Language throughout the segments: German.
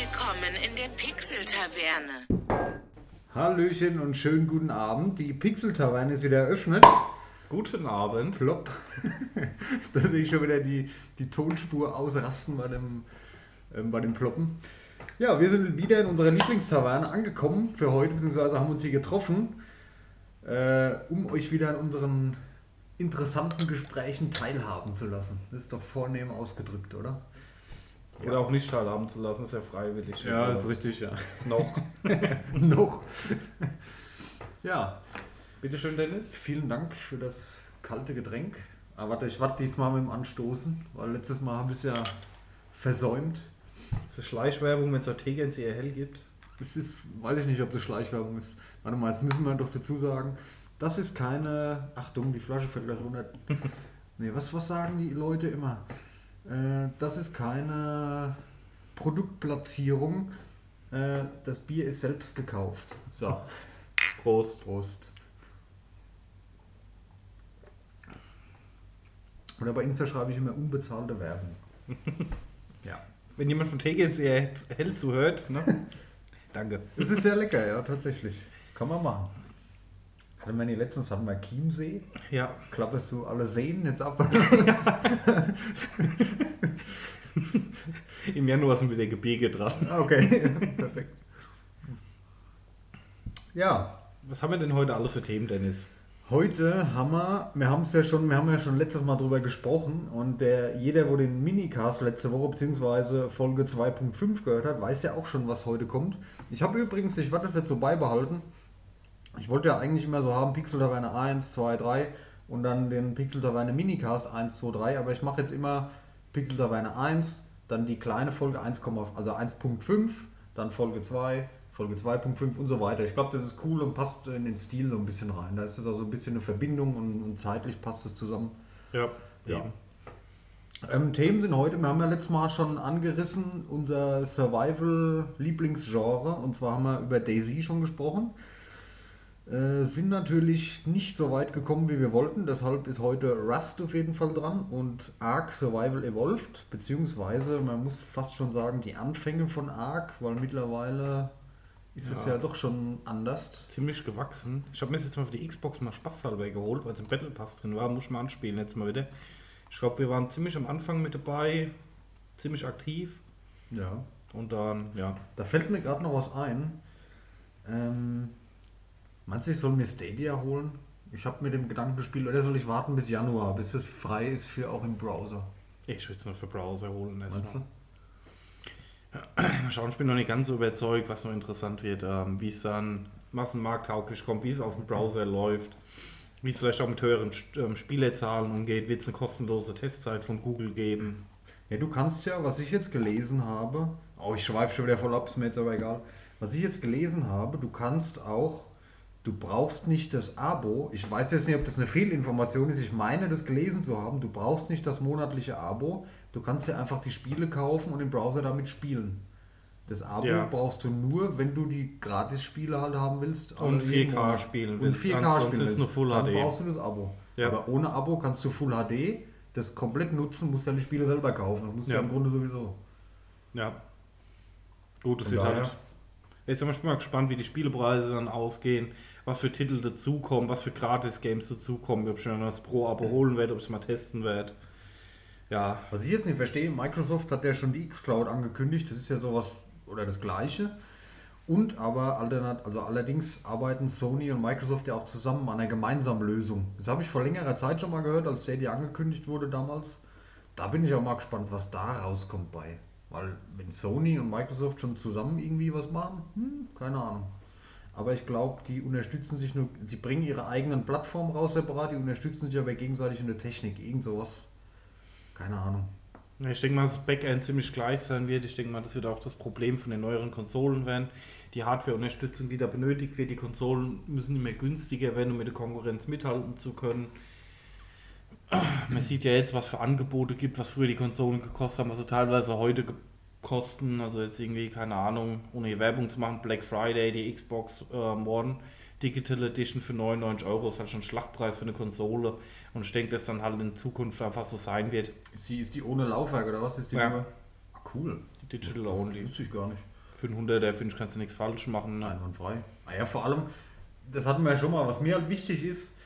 Willkommen in der Pixel-Taverne. Hallöchen und schönen guten Abend. Die Pixel-Taverne ist wieder eröffnet. Guten Abend. Plopp. da sehe ich schon wieder die, die Tonspur ausrasten bei dem, ähm, bei dem Ploppen. Ja, wir sind wieder in unserer Lieblingstaverne angekommen für heute, beziehungsweise haben uns hier getroffen, äh, um euch wieder an unseren interessanten Gesprächen teilhaben zu lassen. Das ist doch vornehm ausgedrückt, oder? Oder auch nicht teilhaben zu lassen, ist ja freiwillig. richtig, ja. Noch. Noch. ja, Bitte schön, Dennis. vielen Dank für das kalte Getränk. Aber warte, ich warte diesmal mit dem Anstoßen, weil letztes Mal habe ich es ja versäumt. Das ist Schleichwerbung, wenn es Tegens eher hell gibt. Das ist, weiß ich nicht, ob das Schleichwerbung ist. Warte mal, jetzt müssen wir doch dazu sagen, das ist keine. Achtung, die Flasche fällt gleich runter. Nee, was, was sagen die Leute immer? Äh, das ist keine Produktplatzierung. Äh, das Bier ist selbst gekauft. So, Prost. Prost. Oder bei Insta schreibe ich immer unbezahlte Werbung. ja. Wenn jemand von Tegens eher hell zuhört, ne? Danke. Es ist sehr lecker, ja, tatsächlich. Kann man machen. Wir nicht letztens hatten wir Chiemsee. Ja. Klapperst du alle Seen jetzt ab? Im Januar sind wieder Gebirge dran. okay, perfekt. Ja, Was haben wir denn heute alles für Themen, Dennis? heute haben wir, wir haben es ja schon, wir haben ja schon letztes Mal drüber gesprochen und der, jeder, wo den Minicast letzte Woche bzw. Folge 2.5 gehört hat, weiß ja auch schon, was heute kommt. Ich habe übrigens, ich werde das jetzt so beibehalten, ich wollte ja eigentlich immer so haben, Pixel Taverne 1, 2, 3 und dann den Pixel Taverne Minicast 1, 2, 3, aber ich mache jetzt immer Pixel Taverne 1, dann die kleine Folge 1, also 1.5, dann Folge 2, Folge 2.5 und so weiter. Ich glaube, das ist cool und passt in den Stil so ein bisschen rein. Da ist es also ein bisschen eine Verbindung und, und zeitlich passt es zusammen. Ja. Ja. Ähm, Themen sind heute, wir haben ja letztes Mal schon angerissen, unser Survival-Lieblingsgenre. Und zwar haben wir über Daisy schon gesprochen. Äh, sind natürlich nicht so weit gekommen, wie wir wollten. Deshalb ist heute Rust auf jeden Fall dran und Ark Survival Evolved. Beziehungsweise, man muss fast schon sagen, die Anfänge von Ark, weil mittlerweile ist es Ja. ja doch schon anders. Ziemlich gewachsen. Ich habe mir das jetzt mal für die Xbox mal spaßhalber geholt, weil es im Battle Pass drin war. Muss ich mal anspielen jetzt mal wieder. Ich glaube, wir waren ziemlich am Anfang mit dabei, ziemlich aktiv. Ja. Und dann, ja. Da fällt mir gerade noch was ein. Ähm, meinst du, ich soll mir Stadia holen? Ich habe mit dem Gedanken gespielt, oder soll ich warten bis Januar, bis es frei ist für auch im Browser? Ich würde es noch für Browser holen. Meinst erstmal. du? Mal schauen, ich bin noch nicht ganz so überzeugt, was noch interessant wird, ähm, wie es dann massenmarkttauglich kommt, wie es auf dem Browser läuft, wie es vielleicht auch mit höheren ähm, Spielerzahlen umgeht, wird es eine kostenlose Testzeit von Google geben. Ja, du kannst ja, was ich jetzt gelesen habe, oh, ich schweife schon wieder voll ab, ist mir jetzt aber egal. Was ich jetzt gelesen habe, du kannst auch, du brauchst nicht das Abo. Ich weiß jetzt nicht, ob das eine Fehlinformation ist. Ich meine, das gelesen zu haben. Du brauchst nicht das monatliche Abo. Du kannst ja einfach die Spiele kaufen und im Browser damit spielen. Das Abo Ja. brauchst du nur, wenn du die Gratis-Spiele halt haben willst. Und alle jeden 4K Monat. spielen Und willst. 4K Ansonsten spielen willst. nur Full Dann HD. brauchst du das Abo. Ja. Aber ohne Abo kannst du Full HD das komplett nutzen, musst ja die Spiele selber kaufen. Das musst du Ja. ja im Grunde sowieso. Ja. Gut, es Von wird daher- halt. Jetzt sind wir mal gespannt, wie die Spielepreise dann ausgehen, was für Titel dazukommen, was für Gratis-Games dazukommen, ob ich mir das Pro-Abo holen werde, ob ich es mal testen werde. Ja, Was ich jetzt nicht verstehe, Microsoft hat ja schon die Xcloud angekündigt, das ist ja sowas oder das gleiche. Und aber also allerdings arbeiten Sony und Microsoft ja auch zusammen an einer gemeinsamen Lösung. Das habe ich vor längerer Zeit schon mal gehört, als Stadia angekündigt wurde damals. Da bin ich auch mal gespannt, was da rauskommt bei. Weil wenn Sony und Microsoft schon zusammen irgendwie was machen, hm, keine Ahnung. Aber ich glaube, die unterstützen sich nur, die bringen ihre eigenen Plattformen raus separat, die unterstützen sich aber gegenseitig in der Technik, irgend sowas. Keine Ahnung. Ich denke mal, dass das Backend ziemlich gleich sein wird. Ich denke mal, das wird auch das Problem von den neueren Konsolen werden. Die Hardware-Unterstützung, die da benötigt wird, die Konsolen müssen immer günstiger werden, um mit der Konkurrenz mithalten zu können. Man sieht ja jetzt, was für Angebote gibt, was früher die Konsolen gekostet haben, was sie teilweise heute kosten. Also jetzt irgendwie, keine Ahnung, ohne hier Werbung zu machen, Black Friday, die Xbox äh, One Digital Edition für 99 Euro ist halt schon Schlachtpreis für eine Konsole. Und ich denke, dass dann halt in Zukunft einfach so sein wird. Ist die, ist die ohne Laufwerk oder was ist die Ja. nur? Ah, cool. Die Digital Only. Wusste ich gar nicht. Für einen 100er, finde ich, kannst du nichts falsch machen. Ne? Einwandfrei. Naja, vor allem, das hatten wir ja schon mal, was mir halt wichtig ist,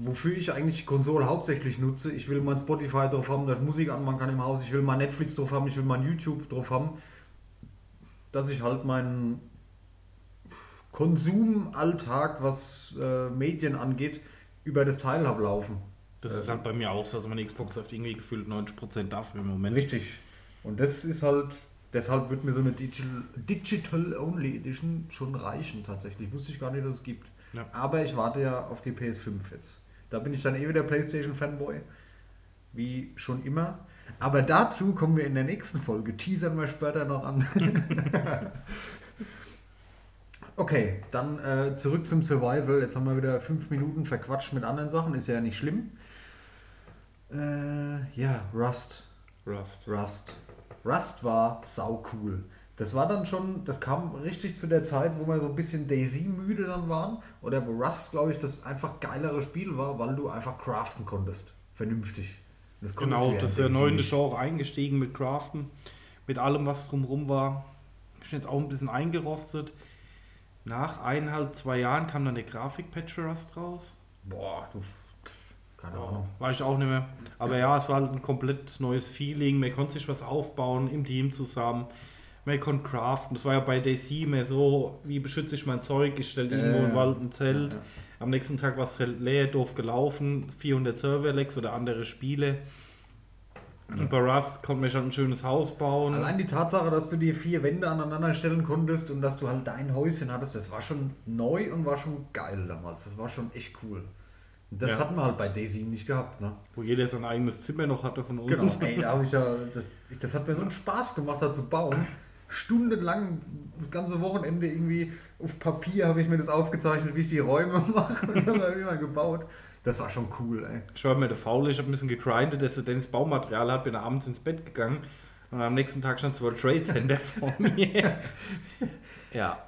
wofür ich eigentlich die Konsole hauptsächlich nutze. Ich will mein Spotify drauf haben, dass ich Musik anmachen kann im Haus. Ich will mein Netflix drauf haben, ich will mein YouTube drauf haben. Dass ich halt meinen Konsumalltag, was äh, Medien angeht, über das Teil habe laufen. Das ist halt bei mir auch so. Also meine Xbox läuft irgendwie gefühlt 90% dafür im Moment. Richtig. Und das ist halt, deshalb wird mir so eine Digital, Digital Only Edition schon reichen tatsächlich. Wusste ich gar nicht, dass es gibt. Ja. Aber ich warte ja auf die PS5 jetzt. Da bin ich dann eh wieder PlayStation Fanboy. Wie schon immer. Aber dazu kommen wir in der nächsten Folge. Teasern wir später noch an. okay, dann äh, zurück zum Survival. Jetzt haben wir wieder fünf Minuten verquatscht mit anderen Sachen. Ist ja nicht schlimm. Äh, ja, Rust. Rust. Rust. Rust war sau cool. Das war dann schon, das kam richtig zu der Zeit, wo wir so ein bisschen Daisy-müde dann waren. Oder wo Rust, glaube ich, das einfach geilere Spiel war, weil du einfach craften konntest. Vernünftig. Das konntest Genau, du ja das ist der Daisy neue nicht. Genre eingestiegen mit Craften, mit allem, was drumherum war. Ich bin jetzt auch ein bisschen eingerostet. Nach eineinhalb, zwei Jahren kam dann der Grafik-Patch für Rust raus. Boah, du. Keine Ahnung. War ich auch nicht mehr. Aber ja. es war halt ein komplett neues Feeling. Man konnte sich was aufbauen im Team zusammen. Man konnte craften. Das war ja bei DC mehr so, wie beschütze ich mein Zeug? Ich stelle irgendwo Ja, im ja. Wald ein Zelt. Ja, ja. Am nächsten Tag war das Zelt leer, doof gelaufen. 400 Server-Lags oder andere Spiele. Und bei Rust konnte man schon ein schönes Haus bauen. Allein die Tatsache, dass du dir vier Wände aneinander stellen konntest und dass du halt dein Häuschen hattest, das war schon neu und war schon geil damals. Das war schon echt cool. Das Ja. hatten wir halt bei Daisy nicht gehabt, ne? Wo jeder sein eigenes Zimmer noch hatte von uns. Genau, ey, da ich ja, das, das hat mir so einen Spaß gemacht, da zu bauen. Stundenlang, das ganze Wochenende irgendwie auf Papier habe ich mir das aufgezeichnet, wie ich die Räume mache und dann habe ich mal gebaut. Das war schon cool, ey. Ich war mir der Faule, ich habe ein bisschen gegrindet, dass er Dennis Baumaterial hat, bin abends ins Bett gegangen und am nächsten Tag stand das World Trade Center vor mir. ja.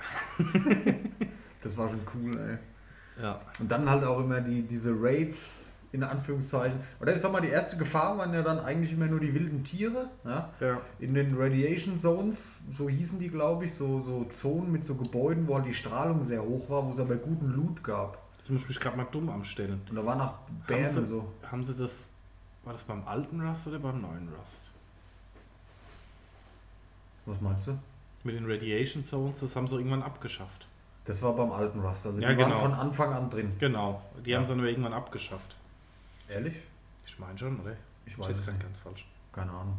Das war schon cool, ey. Ja. Und dann halt auch immer die, diese Raids, in Anführungszeichen. Oder ich sag mal, die erste Gefahr waren ja dann eigentlich immer nur die wilden Tiere. Ja? ja. In den Radiation Zones, so hießen die, glaube ich, so, so Zonen mit so Gebäuden, wo halt die Strahlung sehr hoch war, wo es aber guten Loot gab. Jetzt muss ich mich gerade mal dumm anstellen. Und da waren auch Haben Bären sie, und so. haben sie das, war das beim alten Rust oder beim neuen Rust? Was meinst du? Mit den Radiation Zones, das haben sie irgendwann abgeschafft. Das war beim alten Rust. Also die Ja, waren genau. von Anfang an drin. Genau, die Ja. haben sie dann irgendwann abgeschafft. Ehrlich? Ich meine schon, oder? Ich weiß es nicht. ganz falsch. Keine Ahnung.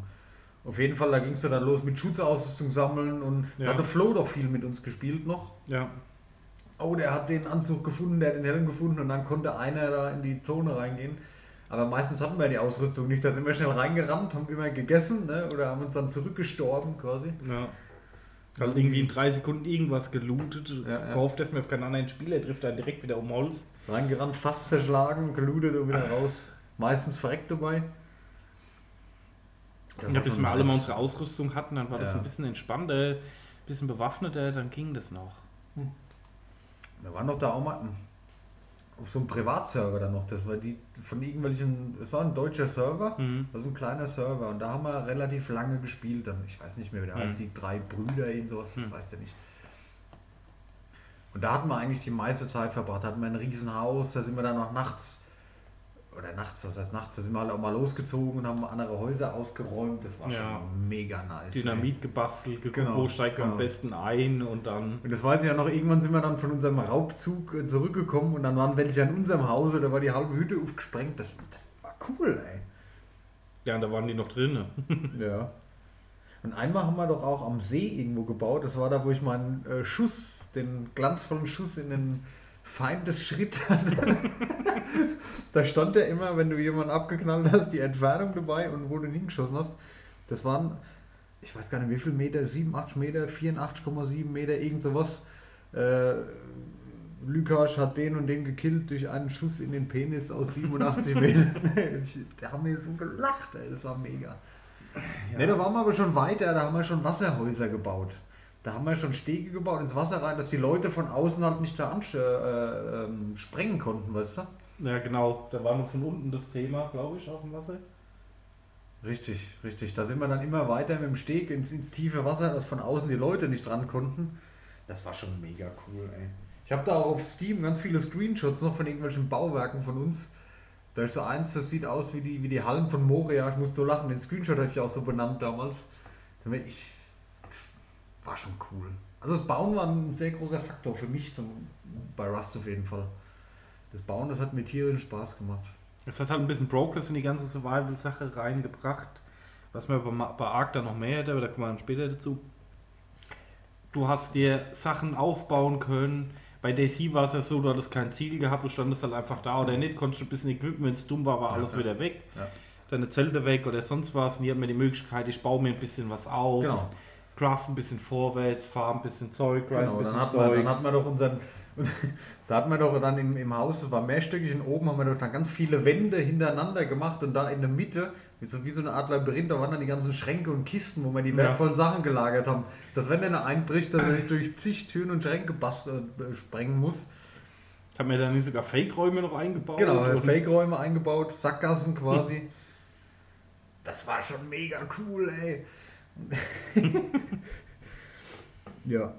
Auf jeden Fall, da ging es dann los mit Schutzausrüstung sammeln und da Ja. hatte Flo doch viel mit uns gespielt noch. Ja, Oh, der hat den Anzug gefunden, der hat den Helm gefunden und dann konnte einer da in die Zone reingehen. Aber meistens hatten wir die Ausrüstung nicht. Da sind wir schnell reingerannt, haben immer gegessen ne? oder haben uns dann zurückgestorben quasi. ja. Halt irgendwie in drei Sekunden irgendwas gelootet, Ja, ja. gehofft, dass man auf keinen anderen Spieler trifft, dann direkt wieder umholzt. Reingerannt, fast zerschlagen, gelootet und wieder raus. Meistens verreckt dabei. Das Und bis wir alle mal unsere Ausrüstung hatten, dann war das Ja. ein bisschen entspannter, ein bisschen bewaffneter, dann ging das noch. Wir waren doch da auch mal auf so einem Privatserver dann noch. Das war die von irgendwelchen, es war ein deutscher Server, Mhm. also ein kleiner Server. Und da haben wir relativ lange gespielt. Dann, ich weiß nicht mehr, wie der Mhm. heißt, die drei Brüder, irgend sowas, das Mhm. weiß ich nicht. Und da hatten wir eigentlich die meiste Zeit verbracht. Da hatten wir ein Riesenhaus, da sind wir dann auch nachts, oder nachts, was heißt nachts, da sind wir halt auch mal losgezogen und haben andere Häuser ausgeräumt. Das war Ja. schon mega nice. ey. Dynamit gebastelt, geguckt, Genau, wo steigt man am genau. besten ein und dann. Und das weiß ich ja noch, irgendwann sind wir dann von unserem Raubzug äh, zurückgekommen und dann waren welche an unserem Hause, da war die halbe Hütte aufgesprengt. Das, das war cool, ey. Ja, und da waren die noch drin. Ja. Und einmal haben wir doch auch am See irgendwo gebaut. Das war da, wo ich meinen äh, Schuss, den glanzvollen Schuss in den Feindesschritt da stand ja immer, wenn du jemanden abgeknallt hast, die Entfernung dabei und wo du ihn hingeschossen hast. Das waren, ich weiß gar nicht wie viel Meter, 87 Meter, 84,7 Meter, irgend sowas. Äh, Lukas hat den und den gekillt durch einen Schuss in den Penis aus 87 Metern. Da haben wir so gelacht, ey. das war mega. Ne, da waren wir aber schon weiter, da haben wir schon Wasserhäuser gebaut. Da haben wir schon Stege gebaut ins Wasser rein, dass die Leute von außen halt nicht da ansch- äh, ähm, sprengen konnten, weißt du? Ja, genau. Da war noch von unten das Thema, glaube ich, aus dem Wasser. Richtig, richtig. Da sind wir dann immer weiter mit dem Steg ins, ins tiefe Wasser, dass von außen die Leute nicht dran konnten. Das war schon mega cool, ey. Ich habe da auch auf Steam ganz viele Screenshots noch von irgendwelchen Bauwerken von uns. Da ist so eins, das sieht aus wie die, wie die Hallen von Moria. Ich muss so lachen, den Screenshot hatte ich auch so benannt damals. Ich, war schon cool. Also das Bauen war ein sehr großer Faktor für mich zum, bei Rust auf jeden Fall. Das Bauen, das hat mir tierischen Spaß gemacht. Es hat halt ein bisschen Progress in die ganze Survival-Sache reingebracht. Was man bei, bei Ark dann noch mehr hätte, aber da kommen wir dann später dazu. Du hast dir Sachen aufbauen können. Bei DC war es ja so, du hattest kein Ziel gehabt, du standest halt einfach da oder nicht, konntest ein bisschen equippen, wenn es dumm war, war alles ja, wieder weg. Ja. Deine Zelte weg oder sonst was. Und hier hat man die Möglichkeit, ich baue mir ein bisschen was auf. Genau. Craft ein bisschen vorwärts, fahr ein bisschen Zeug, rein genau, dann hat, man, dann hat man doch unseren da hat man doch dann im, im Haus, es war mehrstöckig und oben haben wir doch dann ganz viele Wände hintereinander gemacht und da in der Mitte, wie so, wie so eine Art Labyrinth, da waren dann die ganzen Schränke und Kisten, wo wir die wertvollen ja. Sachen gelagert haben. Dass wenn einer einbricht, dass er sich durch zig Türen und Schränke äh, sprengen muss. Haben wir da nicht sogar Fake-Räume noch eingebaut? Genau, Fake-Räume eingebaut, Sackgassen quasi. Das war schon mega cool, ey. ja.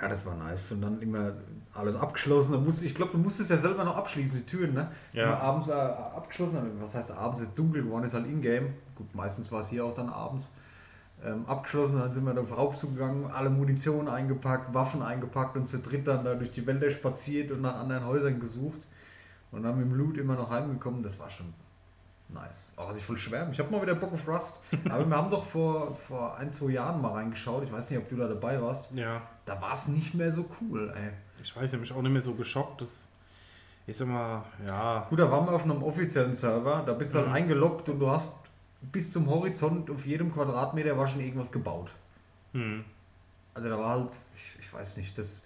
Ja, das war nice. Und dann immer alles abgeschlossen. Dann musst, ich glaube, du musstest ja selber noch abschließen, die Türen, ne? Ja. Immer abends äh, abgeschlossen. Was heißt abends ist dunkel geworden, ist halt in-game. Gut, meistens war es hier auch dann abends. Ähm, abgeschlossen, dann sind wir da auf Raubzug gegangen, alle Munition eingepackt, Waffen eingepackt und zu dritt dann da durch die Wälder spaziert und nach anderen Häusern gesucht. Und dann mit dem Loot immer noch heimgekommen. Das war schon Nice. Oh, was ich voll schwärmen. Ich habe mal wieder Bock auf Rust. Aber wir haben doch vor, vor ein, zwei Jahren mal reingeschaut. Ich weiß nicht, ob du da dabei warst. Ja. Da war es nicht mehr so cool, ey. Ich weiß, ich habe mich auch nicht mehr so geschockt. Das ist immer, ja. Gut, da waren wir auf einem offiziellen Server. Da bist du halt mhm. halt eingeloggt und du hast bis zum Horizont auf jedem Quadratmeter war schon irgendwas gebaut. Mhm. Also da war halt, ich, ich weiß nicht, das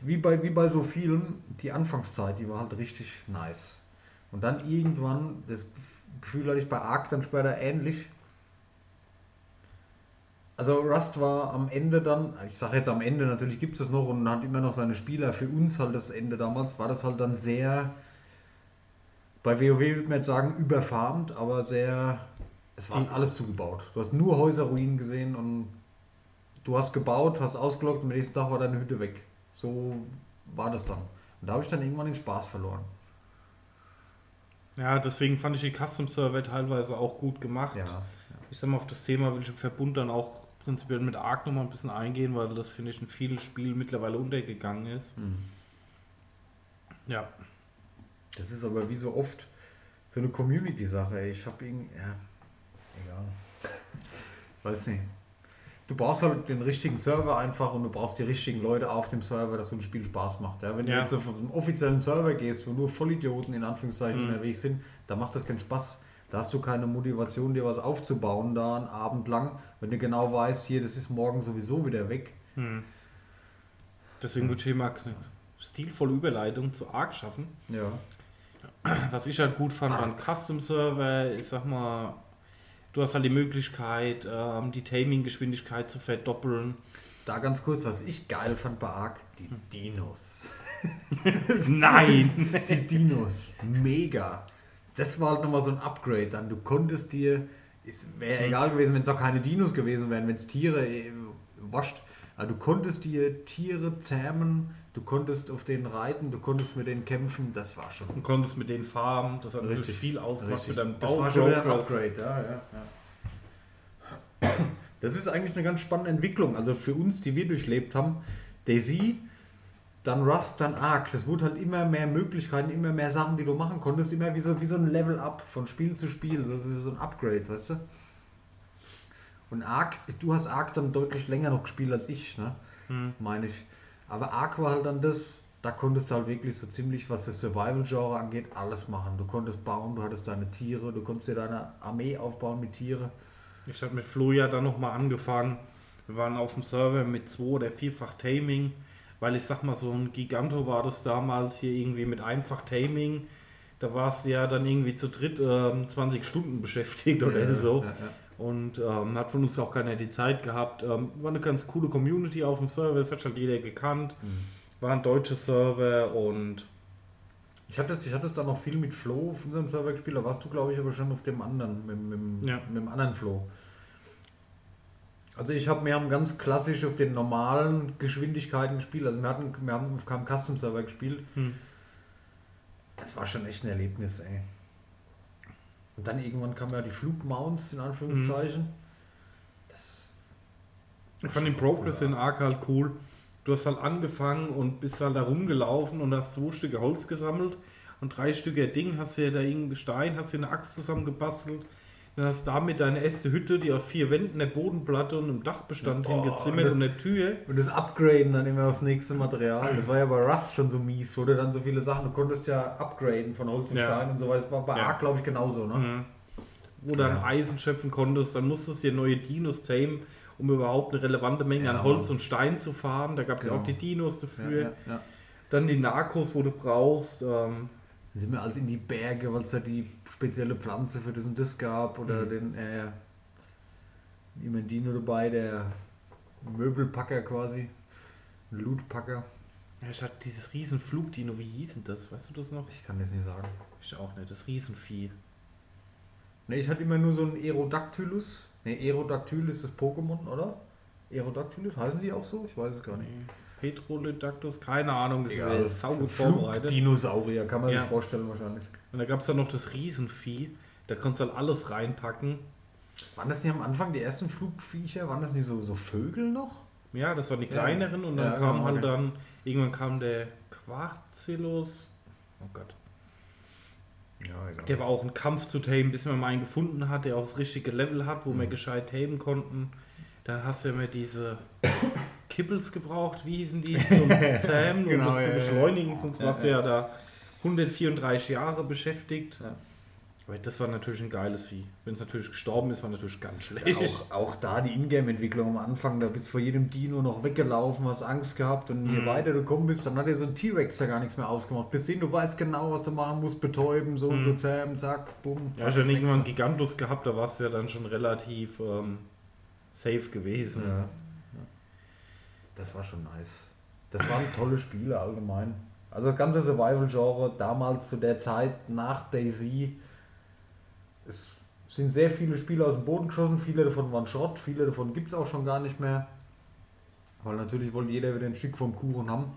wie bei, wie bei so vielen, die Anfangszeit, die war halt richtig nice. Und dann irgendwann, das Gefühl hatte ich bei Ark dann später ähnlich. Also Rust war am Ende dann, ich sage jetzt am Ende, natürlich gibt es das noch und hat immer noch seine Spieler. Für uns halt das Ende damals war das halt dann sehr, bei WoW würde man jetzt sagen, überfarmt, aber sehr, es war alles zugebaut. Du hast nur Häuserruinen gesehen und du hast gebaut, hast ausgelockt und am nächsten Tag war deine Hütte weg. So war das dann. Und da habe ich dann irgendwann den Spaß verloren. Ja, deswegen fand ich die Custom Server teilweise auch gut gemacht. Ja, ja. Ich sag mal, auf das Thema will ich im Verbund dann auch prinzipiell mit Ark nochmal ein bisschen eingehen, weil das, finde ich, in vielen Spielen mittlerweile untergegangen ist. Mhm. Ja. Das ist aber wie so oft so eine Community-Sache. Ich habe irgendwie, ja, egal. Weiß nicht du brauchst halt den richtigen Server einfach und du brauchst die richtigen Leute auf dem Server, dass so ein Spiel Spaß macht. Ja, wenn ja. du jetzt auf einen offiziellen Server gehst, wo nur Vollidioten in Anführungszeichen mhm. unterwegs sind, da macht das keinen Spaß. Da hast du keine Motivation, dir was aufzubauen, da einen Abend lang, wenn du genau weißt, hier, das ist morgen sowieso wieder weg. Mhm. Deswegen würde ich Max eine stilvolle Überleitung zu Arc schaffen. Ja. Was ich halt gut fand, waren Custom-Server, ich sag mal, Du hast halt die Möglichkeit, ähm, die Taming-Geschwindigkeit zu verdoppeln. Da ganz kurz, was ich geil fand bei Ark, die Dinos. Nein! die Dinos. Mega. Das war halt nochmal so ein Upgrade dann. Du konntest dir, es wäre mhm. egal gewesen, wenn es auch keine Dinos gewesen wären, wenn es Tiere äh, wascht. Aber du konntest dir Tiere zähmen, Du konntest auf denen reiten, du konntest mit denen kämpfen, das war schon. Du konntest mit denen farmen, das hat richtig viel ausgemacht für deinen Bau. Das war schon wieder ein Upgrade, ja, ja, ja. Das ist eigentlich eine ganz spannende Entwicklung. Also für uns, die wir durchlebt haben, Daisy, dann Rust, dann Ark. Das wurde halt immer mehr Möglichkeiten, immer mehr Sachen, die du machen konntest, immer wie so, wie so ein Level-Up von Spiel zu Spiel, so, so ein Upgrade, weißt du? Und Ark, du hast Ark dann deutlich länger noch gespielt als ich, ne? Hm. Meine ich. Aber Ark war halt dann das, da konntest du halt wirklich so ziemlich, was das Survival-Genre angeht, alles machen. Du konntest bauen, du hattest deine Tiere, du konntest dir deine Armee aufbauen mit Tiere. Ich habe mit Flo ja dann nochmal angefangen. Wir waren auf dem Server mit zwei oder vierfach Taming, weil ich sag mal, so ein Giganto war das damals hier irgendwie mit einfach Taming. Da war es ja dann irgendwie zu dritt ähm, 20 Stunden beschäftigt oder ja, so. Ja, ja und ähm, hat von uns auch keiner die Zeit gehabt. Ähm, war eine ganz coole Community auf dem Server, das hat schon jeder gekannt. Mhm. War ein deutscher Server und Ich hatte es ich hatte es dann noch viel mit Flo auf unserem Server gespielt, da warst du, glaube ich, aber schon auf dem anderen, mit, mit, Ja. mit dem anderen Flo. Also ich habe, wir haben ganz klassisch auf den normalen Geschwindigkeiten gespielt. Also wir hatten, wir haben auf keinem Custom Server gespielt. Hm. Es war schon echt ein Erlebnis, ey. Und dann irgendwann kamen ja die Flugmounts in Anführungszeichen. Das Ich fand den Progress in Ark halt cool. Du hast halt angefangen und bist halt da rumgelaufen und hast zwei Stücke Holz gesammelt und drei Stücke Ding, hast dir da irgendeinen Stein, hast dir eine Axt zusammengebastelt. Dann hast du damit deine erste Hütte, die aus vier Wänden, eine Bodenplatte und einem Dachbestand Boah, hingezimmert das- und eine Tür. Und das Upgraden dann immer aufs nächste Material. Das war ja bei Rust schon so mies, wo du dann so viele Sachen, du konntest ja upgraden von Holz und Ja. Stein und so weiter. Das war bei Ja. Ark, glaube ich, genauso, ne? Mhm. Wo du dann Ja. Eisen schöpfen konntest, dann musstest du dir neue Dinos tamen, um überhaupt eine relevante Menge Ja. an Holz und Stein zu fahren. Da gab es ja Genau. auch die Dinos Ja, dafür. ja, ja. Dann die Narcos, wo du brauchst. Ähm, Dann sind wir alles in die Berge, weil es da die spezielle Pflanze für das und das gab. Oder Mhm. den, äh, immer ein Dino dabei, der Möbelpacker quasi. Ein Lootpacker. ja, ich hatte dieses riesen Flugdino, wie hieß denn das? Weißt du das noch? Ich kann das nicht sagen. Ich auch nicht, das Riesenvieh. Ne, ich hatte immer nur so einen Aerodactylus. Ne, Aerodactyl ist das Pokémon, oder? Aerodactylus, heißen die auch so? Ich weiß es gar nicht. Petrolydactus, keine Ahnung, das Egal. ist saugut vorbereitet. Dinosaurier, kann man Ja. sich vorstellen wahrscheinlich. Und da gab es dann noch das Riesenvieh, da konntest du halt alles reinpacken. Waren das nicht am Anfang die ersten Flugviecher? Waren das nicht so, so Vögel noch? Ja, das waren die Ja. kleineren und dann Ja, kam genau, halt okay. dann, irgendwann kam der Quarzillus. Oh Gott. Ja, egal. Der war auch ein Kampf zu tamen, bis man mal einen gefunden hat, der auch das richtige Level hat, wo Mhm. wir gescheit tamen konnten. Dann hast du immer diese Kippels gebraucht, wie hießen die, zum Zähmen, Genau, um das ja, zu ja, beschleunigen, sonst Ja, warst du ja. ja da 134 Jahre beschäftigt. Ja. Aber das war natürlich ein geiles Vieh. Wenn es natürlich gestorben ist, war natürlich ganz schlecht. Ja, auch, auch da die Ingame-Entwicklung am Anfang, da bist du vor jedem Dino noch weggelaufen, hast Angst gehabt und je Mhm. weiter du gekommen bist, dann hat dir so ein T-Rex da gar nichts mehr ausgemacht. Bis hin, du weißt genau, was du machen musst, betäuben, so und Mhm. so zähmen, zack, bumm. Ja, ich habe irgendwann Gigantus gehabt, da warst du ja dann schon relativ ähm, safe gewesen. Ja. Das war schon nice. Das waren tolle Spiele allgemein. Also das ganze Survival-Genre damals zu der Zeit nach Daisy. Es sind sehr viele Spiele aus dem Boden geschossen, viele davon waren Schrott, viele davon gibt es auch schon gar nicht mehr. Weil natürlich wollte jeder wieder ein Stück vom Kuchen haben.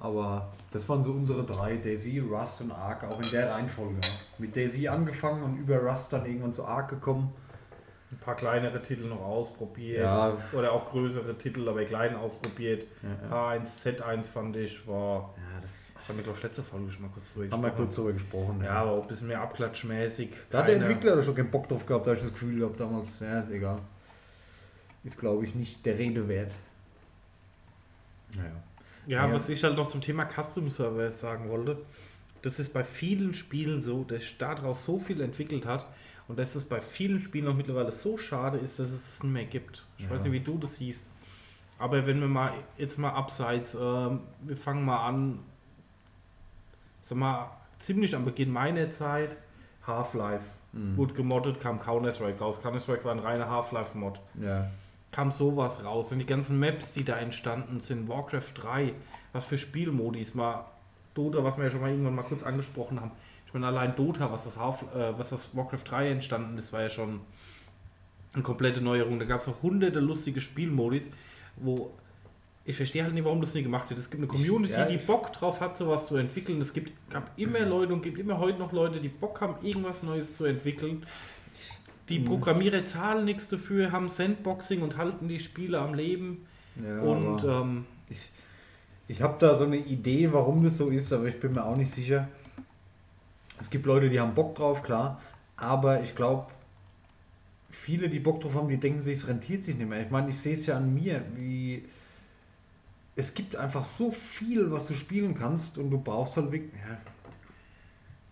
Aber das waren so unsere drei, Daisy, Rust und Ark, auch in der Reihenfolge. Mit Daisy angefangen und über Rust dann irgendwann zu Ark gekommen. Ein paar kleinere Titel noch ausprobiert. Ja. Oder auch größere Titel, aber klein ausprobiert. Ja, ja. H1, Z1 fand ich, war. ja das Haben wir, glaube ich, letzte Folge schon mal kurz drüber haben wir gesprochen. kurz darüber gesprochen. Ja, aber auch ein bisschen mehr abklatschmäßig. Da hat der Entwickler schon keinen Bock drauf gehabt, da ich das Gefühl gehabt damals. Ja, ist egal. Ist, glaube ich, nicht der Rede wert. Naja. Ja, Ja. was ich halt noch zum Thema Custom Server sagen wollte, das ist bei vielen Spielen so, dass sich daraus so viel entwickelt hat und dass es bei vielen Spielen auch mittlerweile so schade ist, dass es es nicht mehr gibt. Ich Ja. weiß nicht, wie du das siehst. Aber wenn wir mal jetzt mal abseits, ähm, wir fangen mal an, sag mal, ziemlich am Beginn meiner Zeit, Half-Life. Mhm. Wurde gemoddet, kam Counter-Strike raus. Counter-Strike war ein reiner Half-Life-Mod Ja. kam sowas raus. Und die ganzen Maps, die da entstanden sind, Warcraft 3, was für Spielmodis, mal Dota, was wir ja schon mal irgendwann mal kurz angesprochen haben. Ich meine, allein Dota, was das, Half, äh, was das Warcraft 3 entstanden ist, war ja schon eine komplette Neuerung. Da gab es auch hunderte lustige Spielmodis, wo ich verstehe halt nicht, warum das nicht gemacht wird. Es gibt eine Community, ja, die ich- Bock drauf hat, sowas zu entwickeln. Es gibt, gab immer Leute und gibt immer heute noch Leute, die Bock haben, irgendwas Neues zu entwickeln. Die Mhm. Programmierer zahlen nichts dafür, haben Sandboxing und halten die Spiele am Leben. ja und ähm, ich habe da so eine Idee, warum das so ist, aber ich bin mir auch nicht sicher. Es gibt Leute, die haben Bock drauf, klar. Aber ich glaube, viele, die Bock drauf haben, die denken sich, es rentiert sich nicht mehr. Ich meine, ich sehe es ja an mir, wie es gibt einfach so viel, was du spielen kannst und du brauchst halt wirklich. Ja.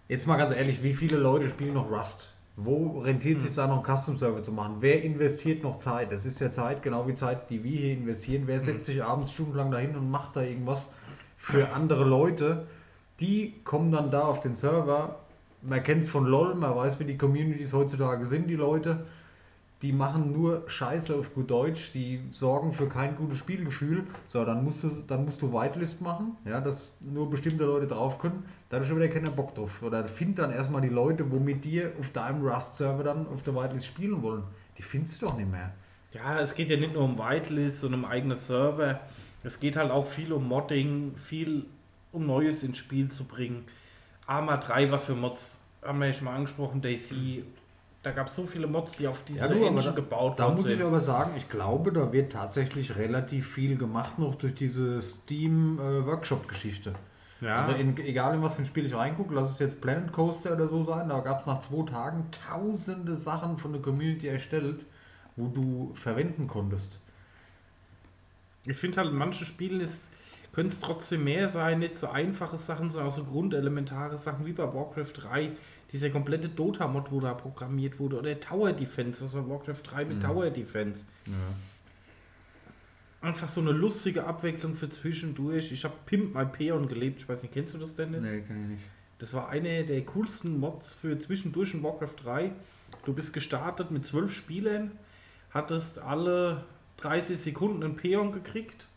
Jetzt mal ganz ehrlich, wie viele Leute spielen noch Rust? Wo rentiert sich da noch einen Custom Server zu machen? Wer investiert noch Zeit? Das ist ja Zeit, genau wie Zeit, die wir hier investieren. Wer setzt sich abends stundenlang dahin und macht da irgendwas für andere Leute? Die kommen dann da auf den Server. Man kennt es von LOL, man weiß, wie die Communities heutzutage sind, die Leute. die machen nur Scheiße auf gut Deutsch, die sorgen für kein gutes Spielgefühl. So, dann musst du, dann musst du Whitelist machen, ja, dass nur bestimmte Leute drauf können. Da hat schon wieder keiner Bock drauf. Oder find dann erstmal die Leute, wo mit dir auf deinem Rust-Server dann auf der Whitelist spielen wollen. Die findest du doch nicht mehr. Ja, es geht ja nicht nur um Whitelist und um eigene Server. Es geht halt auch viel um Modding, viel um Neues ins Spiel zu bringen. Arma 3, was für Mods haben wir ja schon mal angesprochen, Daisy. Da gab es so viele Mods, die auf diese Ja, du, Engine da, gebaut da worden muss ich sind. aber sagen, ich glaube, da wird tatsächlich relativ viel gemacht noch durch diese Steam-Workshop-Geschichte. Ja, Also in, egal in was für ein Spiel ich reingucke, lass es jetzt Planet Coaster oder so sein, da gab es nach zwei Tagen tausende Sachen von der Community erstellt, wo du verwenden konntest. ich finde halt, in manchen Spielen ist können es trotzdem mehr sein, nicht so einfache Sachen, sondern auch so grundelementare Sachen wie bei Warcraft 3, dieser komplette Dota-Mod, wo da programmiert wurde, oder Tower Defense, was war Warcraft 3 mit Mhm. Tower Defense. Einfach so eine lustige Abwechslung für zwischendurch. Ich habe Pimp My Peon gelebt. Ich weiß nicht, kennst du das, Dennis? Nee, kann ich nicht. Das war eine der coolsten Mods für zwischendurch in Warcraft 3. Du bist gestartet mit zwölf Spielern, hattest alle 30 Sekunden einen Peon gekriegt,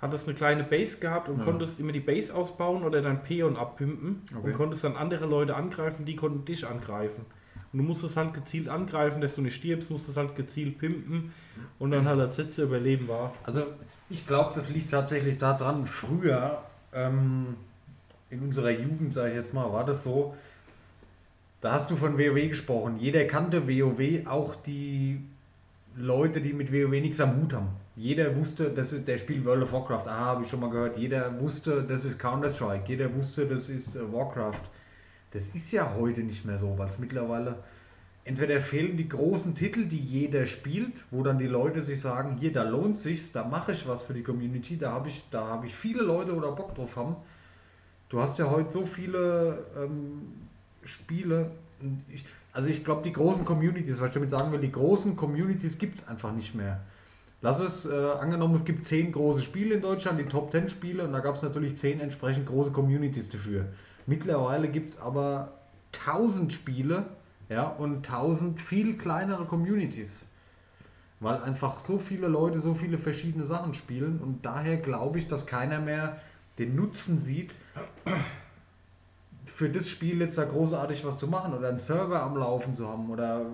hattest eine kleine Base gehabt und Ja. konntest immer die Base ausbauen oder dein Peon abpimpen Okay. und konntest dann andere Leute angreifen, die konnten dich angreifen. Und du musstest halt gezielt angreifen, dass du nicht stirbst, musstest halt gezielt pimpen und dann halt als letzter überleben war. Also ich glaube, das liegt tatsächlich daran, früher ähm, in unserer Jugend, sage ich jetzt mal, war das so, da hast du von WoW gesprochen. Jeder kannte WoW, auch die Leute, die mit WoW nichts am Hut haben. Jeder wusste, das ist, der spielt World of Warcraft. Ah, habe ich schon mal gehört. Jeder wusste, das ist Counter-Strike. Jeder wusste, das ist äh, Warcraft. Das ist ja heute nicht mehr so, weil es mittlerweile entweder fehlen die großen Titel, die jeder spielt, wo dann die Leute sich sagen, hier, da lohnt sich's, da mache ich was für die Community, da habe ich, da ich viele Leute oder Bock drauf haben. Du hast ja heute so viele ähm, Spiele. Ich, also ich glaube, die großen Communities, was ich damit sagen will, die großen Communities gibt es einfach nicht mehr. Lass es, äh, angenommen, es gibt zehn große Spiele in Deutschland, die Top 10 Spiele, und da gab es natürlich zehn entsprechend große Communities dafür. Mittlerweile gibt es aber tausend Spiele ja, und tausend viel kleinere Communities. Weil einfach so viele Leute so viele verschiedene Sachen spielen und daher glaube ich, dass keiner mehr den Nutzen sieht, für das Spiel jetzt da großartig was zu machen oder einen Server am Laufen zu haben oder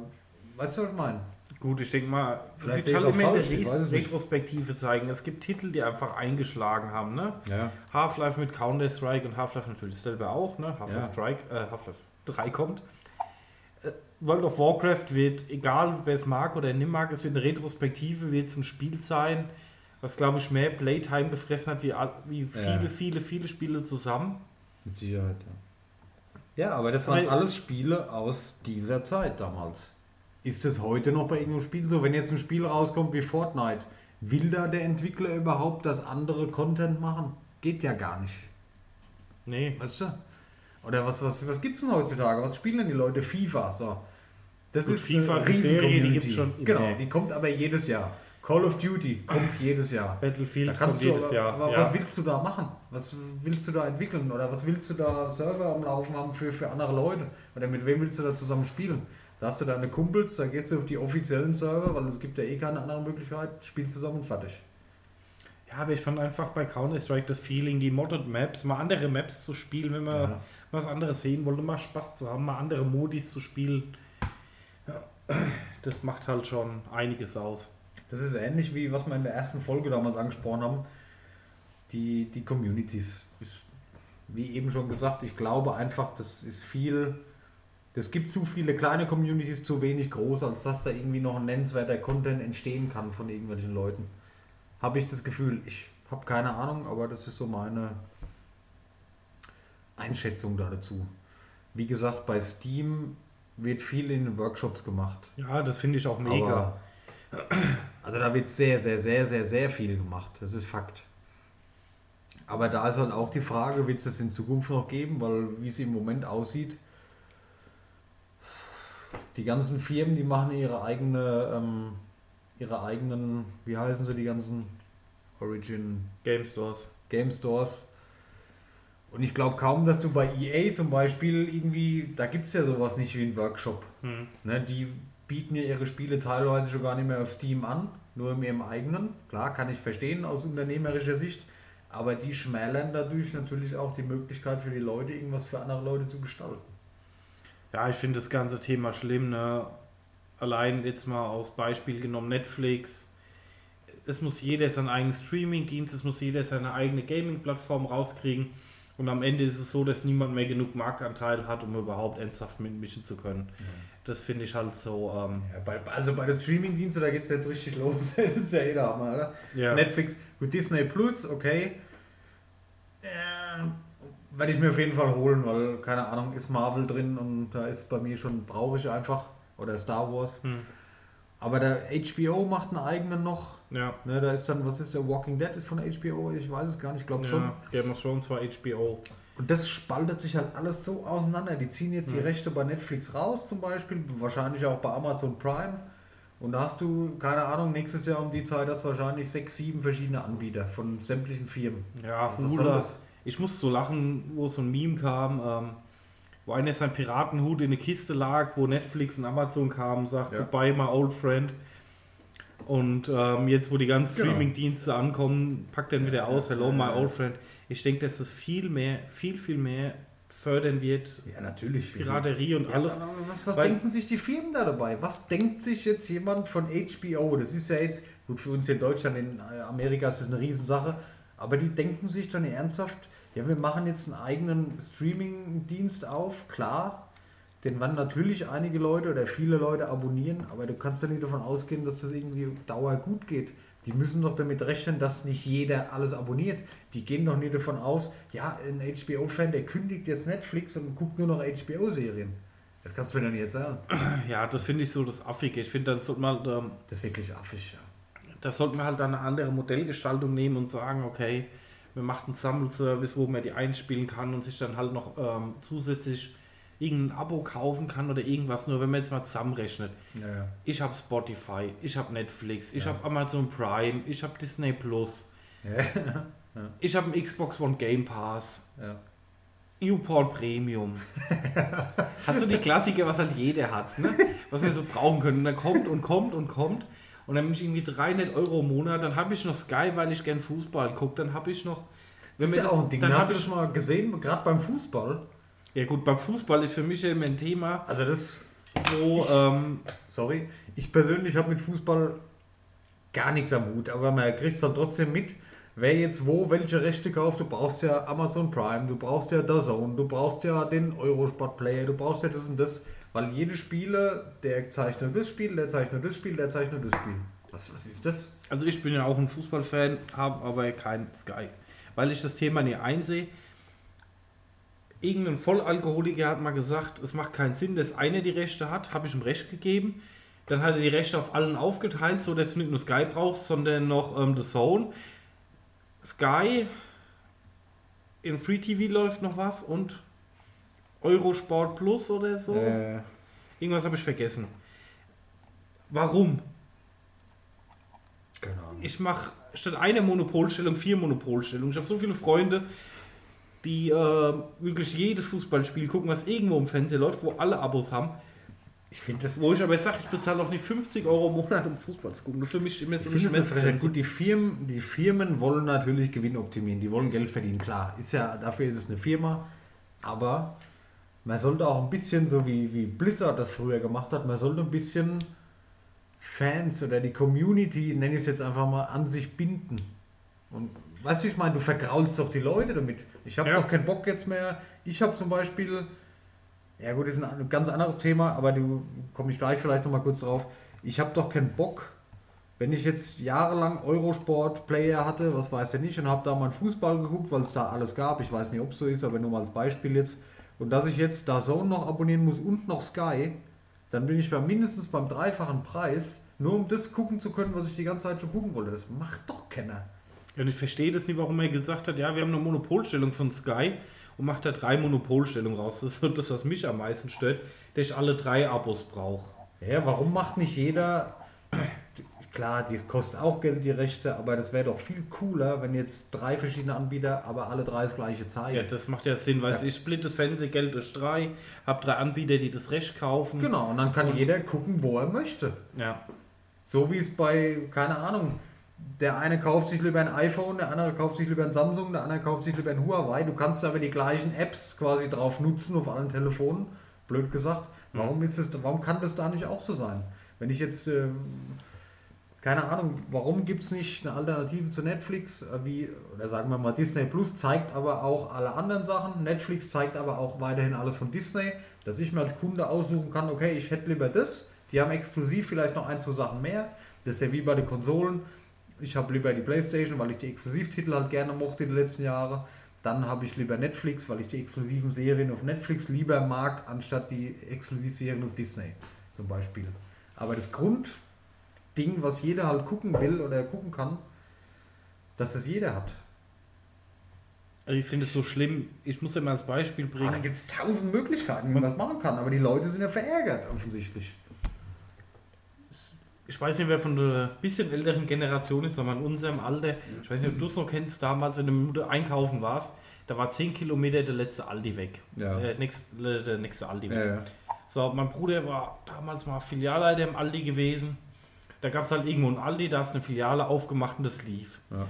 weißt du, was ich meine? Gut, ich denke mal, Vielleicht wird ich's halt immer in der es. Retrospektive zeigen. Es gibt Titel, die einfach eingeschlagen haben, ne? Ja. Half-Life mit Counter-Strike und Half-Life natürlich selber auch, ne? Half-Life Ja. Strike, äh, Half-Life 3 kommt. Äh, World of Warcraft wird, egal wer es mag oder nicht mag, es wird eine Retrospektive, wird es ein Spiel sein, was glaube ich mehr Playtime gefressen hat wie, wie viele, Ja. viele, viele Spiele zusammen. Mit Sicherheit, ja. Ja, aber das waren alles Spiele aus dieser Zeit damals. Ist es heute noch bei irgendeinem Spiel so, wenn jetzt ein Spiel rauskommt wie Fortnite, will da der Entwickler überhaupt, dass andere Content machen? Geht ja gar nicht. Nee. Weißt du? Oder was, was, was gibt es denn heutzutage? Was spielen denn die Leute? FIFA. So. Das Gut, ist FIFA eine eine Serie, die Riesen-Community. gibt's schon immer. Genau, die kommt aber jedes Jahr. Call of Duty kommt jedes Jahr. Battlefield kommt du, jedes Jahr. aber ja. was willst du da machen? Was willst du da entwickeln? Oder was willst du da Server am Laufen haben für, für andere Leute? Oder mit wem willst du da zusammen spielen? Da hast du deine Kumpels, da gehst du auf die offiziellen Server, weil es gibt ja eh keine andere Möglichkeit, spielst zusammen und fertig. Ja, aber ich fand einfach bei Counter-Strike das Feeling, die Modded Maps, mal andere Maps zu spielen, wenn man Ja. was anderes sehen wollte, mal Spaß zu haben, mal andere Modis zu spielen. Ja, das macht halt schon einiges aus. Das ist ähnlich wie was wir in der ersten Folge damals angesprochen haben. Die, die Communities. Wie eben schon gesagt, ich glaube einfach, das ist viel. Es gibt zu viele kleine Communities, zu wenig große, als dass da irgendwie noch ein nennenswerter Content entstehen kann von irgendwelchen Leuten. Habe ich das Gefühl. Ich habe keine Ahnung, aber das ist so meine Einschätzung da dazu. Wie gesagt, bei Steam wird viel in den Workshops gemacht. Ja, das finde ich auch mega. Aber, also da wird sehr, sehr, sehr, sehr, sehr viel gemacht. Das ist Fakt. Aber da ist halt auch die Frage, wird es das in Zukunft noch geben? Weil wie es im Moment aussieht, die ganzen Firmen, die machen ihre eigene, ähm, ihre eigenen, wie heißen sie, die ganzen Origin Game Stores. Game Stores. Und ich glaube kaum, dass du bei EA zum Beispiel irgendwie, da gibt es ja sowas nicht wie einen Workshop. Hm. Ne, die bieten ja ihre Spiele teilweise schon gar nicht mehr auf Steam an, nur in ihrem eigenen. Klar, kann ich verstehen aus unternehmerischer Sicht, aber die schmälern dadurch natürlich auch die Möglichkeit für die Leute, irgendwas für andere Leute zu gestalten. Ja, ich finde das ganze Thema schlimm. Ne? Allein jetzt mal aus Beispiel genommen Netflix. Es muss jeder sein eigenes Streaming-Dienst, es muss jeder seine eigene Gaming-Plattform rauskriegen. Und am Ende ist es so, dass niemand mehr genug Marktanteil hat, um überhaupt ernsthaft mitmischen zu können. Ja. Das finde ich halt so. Ähm ja, bei, also bei den Streaming-Diensten, da geht es jetzt richtig los. das ist ja jeder Hammer, oder? Ja. Netflix, gut, Disney Plus, okay. Äh, werde ich mir auf jeden Fall holen, weil, keine Ahnung, ist Marvel drin und da ist bei mir schon, brauche ich einfach. Oder Star Wars. Hm. Aber der HBO macht einen eigenen noch. Ja. Ne, da ist dann, was ist der Walking Dead ist von HBO? Ich weiß es gar nicht, ich glaube ja, schon. Game of Thrones war HBO. Und das spaltet sich halt alles so auseinander. Die ziehen jetzt die Rechte bei Netflix raus zum Beispiel, wahrscheinlich auch bei Amazon Prime. Und da hast du, keine Ahnung, nächstes Jahr um die Zeit hast du wahrscheinlich sechs, sieben verschiedene Anbieter von sämtlichen Firmen. Ja, Hula. Ich muss so lachen, wo so ein Meme kam, ähm, wo einer sein Piratenhut in eine Kiste lag, wo Netflix und Amazon kamen, sagt, ja. goodbye my old friend. Und ähm, jetzt, wo die ganzen genau. Streaming-Dienste ankommen, packt er wieder aus, hello my old friend. Ich denke, dass das viel mehr, viel, viel mehr fördern wird. Ja, natürlich. Piraterie und ja, alles. Was, was denken sich die Firmen da dabei? Was denkt sich jetzt jemand von HBO? Das ist ja jetzt, gut, für uns hier in Deutschland, in äh, Amerika ist das eine Riesensache, aber die denken sich dann ernsthaft, ja, wir machen jetzt einen eigenen Streaming-Dienst auf, klar, den werden natürlich einige Leute oder viele Leute abonnieren, aber du kannst ja nicht davon ausgehen, dass das irgendwie Dauer gut geht. Die müssen doch damit rechnen, dass nicht jeder alles abonniert. Die gehen doch nicht davon aus, ja, ein HBO-Fan, der kündigt jetzt Netflix und guckt nur noch HBO-Serien. Das kannst du mir doch nicht jetzt sagen. Ja, das finde ich so das Affige. Ich finde, dann sollte man. Ähm, das ist wirklich affig, ja. Da sollten wir halt eine andere Modellgestaltung nehmen und sagen, okay, wir machen einen Sammelservice, wo man die einspielen kann und sich dann halt noch ähm, zusätzlich irgendein Abo kaufen kann oder irgendwas, nur wenn man jetzt mal zusammenrechnet. Ja, ja. Ich habe Spotify, ich habe Netflix, ich ja. habe Amazon Prime, ich habe Disney Plus, ich habe einen Xbox One Game Pass. YouPorn Premium. hat so die Klassiker, was halt jeder hat, ne? was wir so brauchen können. Und dann kommt und kommt und kommt. Und dann bin ich irgendwie 300 Euro im Monat. Dann habe ich noch Sky, weil ich gern Fußball gucke. Dann habe ich noch. Wenn das ist ja auch ein Ding. Dann hast du das mal gesehen, gerade beim Fußball. Ja gut, beim Fußball ist für mich immer ein Thema. Also das, wo, ich, ähm, sorry, ich persönlich habe mit Fußball gar nichts am Hut, aber man kriegt es halt trotzdem mit, wer jetzt wo welche Rechte kauft. Du brauchst ja Amazon Prime, du brauchst ja DAZN, du brauchst ja den Eurosport Player, du brauchst ja das und das, weil jede Spieler, der zeichnet das Spiel, der zeichnet das Spiel, der zeichnet das Spiel. Was, was ist das? Also ich bin ja auch ein Fußballfan, habe aber kein Sky, weil ich das Thema nie einsehe irgendein Vollalkoholiker hat mal gesagt, es macht keinen Sinn, dass einer die Rechte hat, habe ich ihm Recht gegeben. Dann hat er die Rechte auf allen aufgeteilt, so dass du nicht nur Sky brauchst, sondern noch ähm, The Zone. Sky, in Free TV läuft noch was und Eurosport Plus oder so. Äh. Irgendwas habe ich vergessen. Warum? Keine Ahnung. Ich mache statt einer Monopolstellung vier Monopolstellungen. Ich habe so viele Freunde, die äh, wirklich jedes Fußballspiel gucken, was irgendwo im Fernsehen läuft, wo alle Abos haben. Ich finde das. Wo ich aber sage, ich bezahle auch nicht 50 Euro im Monat, um Fußball zu gucken. Für mich immer so ich finde das recht gut. Die Firmen, die Firmen wollen natürlich Gewinn optimieren, die wollen Geld verdienen, klar. Ist ja, dafür ist es eine Firma, aber man sollte auch ein bisschen, so wie, wie Blizzard das früher gemacht hat, man sollte ein bisschen Fans oder die Community, nenne ich es jetzt einfach mal, an sich binden. Und weißt du, ich meine, du vergraulst doch die Leute damit. Ich habe ja. doch keinen Bock jetzt mehr. Ich habe zum Beispiel, ja gut, das ist ein ganz anderes Thema, aber du komme ich gleich vielleicht nochmal kurz drauf. Ich habe doch keinen Bock, wenn ich jetzt jahrelang Eurosport-Player hatte, was weiß ich nicht, und habe da mal Fußball geguckt, weil es da alles gab. Ich weiß nicht, ob es so ist, aber nur mal als Beispiel jetzt. Und dass ich jetzt da Zone noch abonnieren muss und noch Sky, dann bin ich bei mindestens beim dreifachen Preis, nur um das gucken zu können, was ich die ganze Zeit schon gucken wollte. Das macht doch keiner. Ja, und ich verstehe das nicht, warum er gesagt hat, ja, wir haben eine Monopolstellung von Sky und macht da drei Monopolstellungen raus. Das ist das, was mich am meisten stört, dass ich alle drei Abos brauche. Ja, warum macht nicht jeder. Klar, die kostet auch Geld, die Rechte, aber das wäre doch viel cooler, wenn jetzt drei verschiedene Anbieter, aber alle drei das gleiche zeigen. Ja, das macht ja Sinn, weil Ja. ich splitte das Fernsehgeld durch drei, habe drei Anbieter, die das Recht kaufen. Genau, und dann kann Und- jeder gucken, wo er möchte. Ja, So wie es bei, keine Ahnung, der eine kauft sich lieber ein iPhone, der andere kauft sich lieber ein Samsung, der andere kauft sich lieber ein Huawei. Du kannst aber die gleichen Apps quasi drauf nutzen auf allen Telefonen. Blöd gesagt. Warum, ist es, warum kann das da nicht auch so sein? Wenn ich jetzt, äh, keine Ahnung, warum gibt es nicht eine Alternative zu Netflix? Äh, Wie, oder sagen wir mal, Disney Plus zeigt aber auch alle anderen Sachen. Netflix zeigt aber auch weiterhin alles von Disney, dass ich mir als Kunde aussuchen kann, okay, ich hätte lieber das. Die haben exklusiv vielleicht noch ein, zwei Sachen mehr. Das ist ja wie bei den Konsolen. Ich habe lieber die Playstation, weil ich die Exklusivtitel halt gerne mochte die letzten Jahre. Dann habe ich lieber Netflix, weil ich die exklusiven Serien auf Netflix lieber mag, anstatt die Exklusivserien auf Disney zum Beispiel. Aber das Grundding, was jeder halt gucken will oder gucken kann, dass es jeder hat. also ich finde es so schlimm. Ich muss ja mal als Beispiel Ah, da bringen. gibt es tausend Möglichkeiten, wie man das machen kann. Aber die Leute sind ja verärgert, offensichtlich. Ich weiß nicht, wer von der bisschen älteren Generation ist, aber in unserem Alter. Ich weiß nicht, ob du es noch kennst, damals, wenn du mit Mutter einkaufen warst, da war 10 Kilometer der letzte Aldi weg. Ja. Äh, nächst, äh, der nächste Aldi weg. Ja, ja. So, mein Bruder war damals mal Filialleiter im Aldi gewesen. Da gab es halt irgendwo ein Aldi, da ist eine Filiale aufgemacht und das lief. Ja.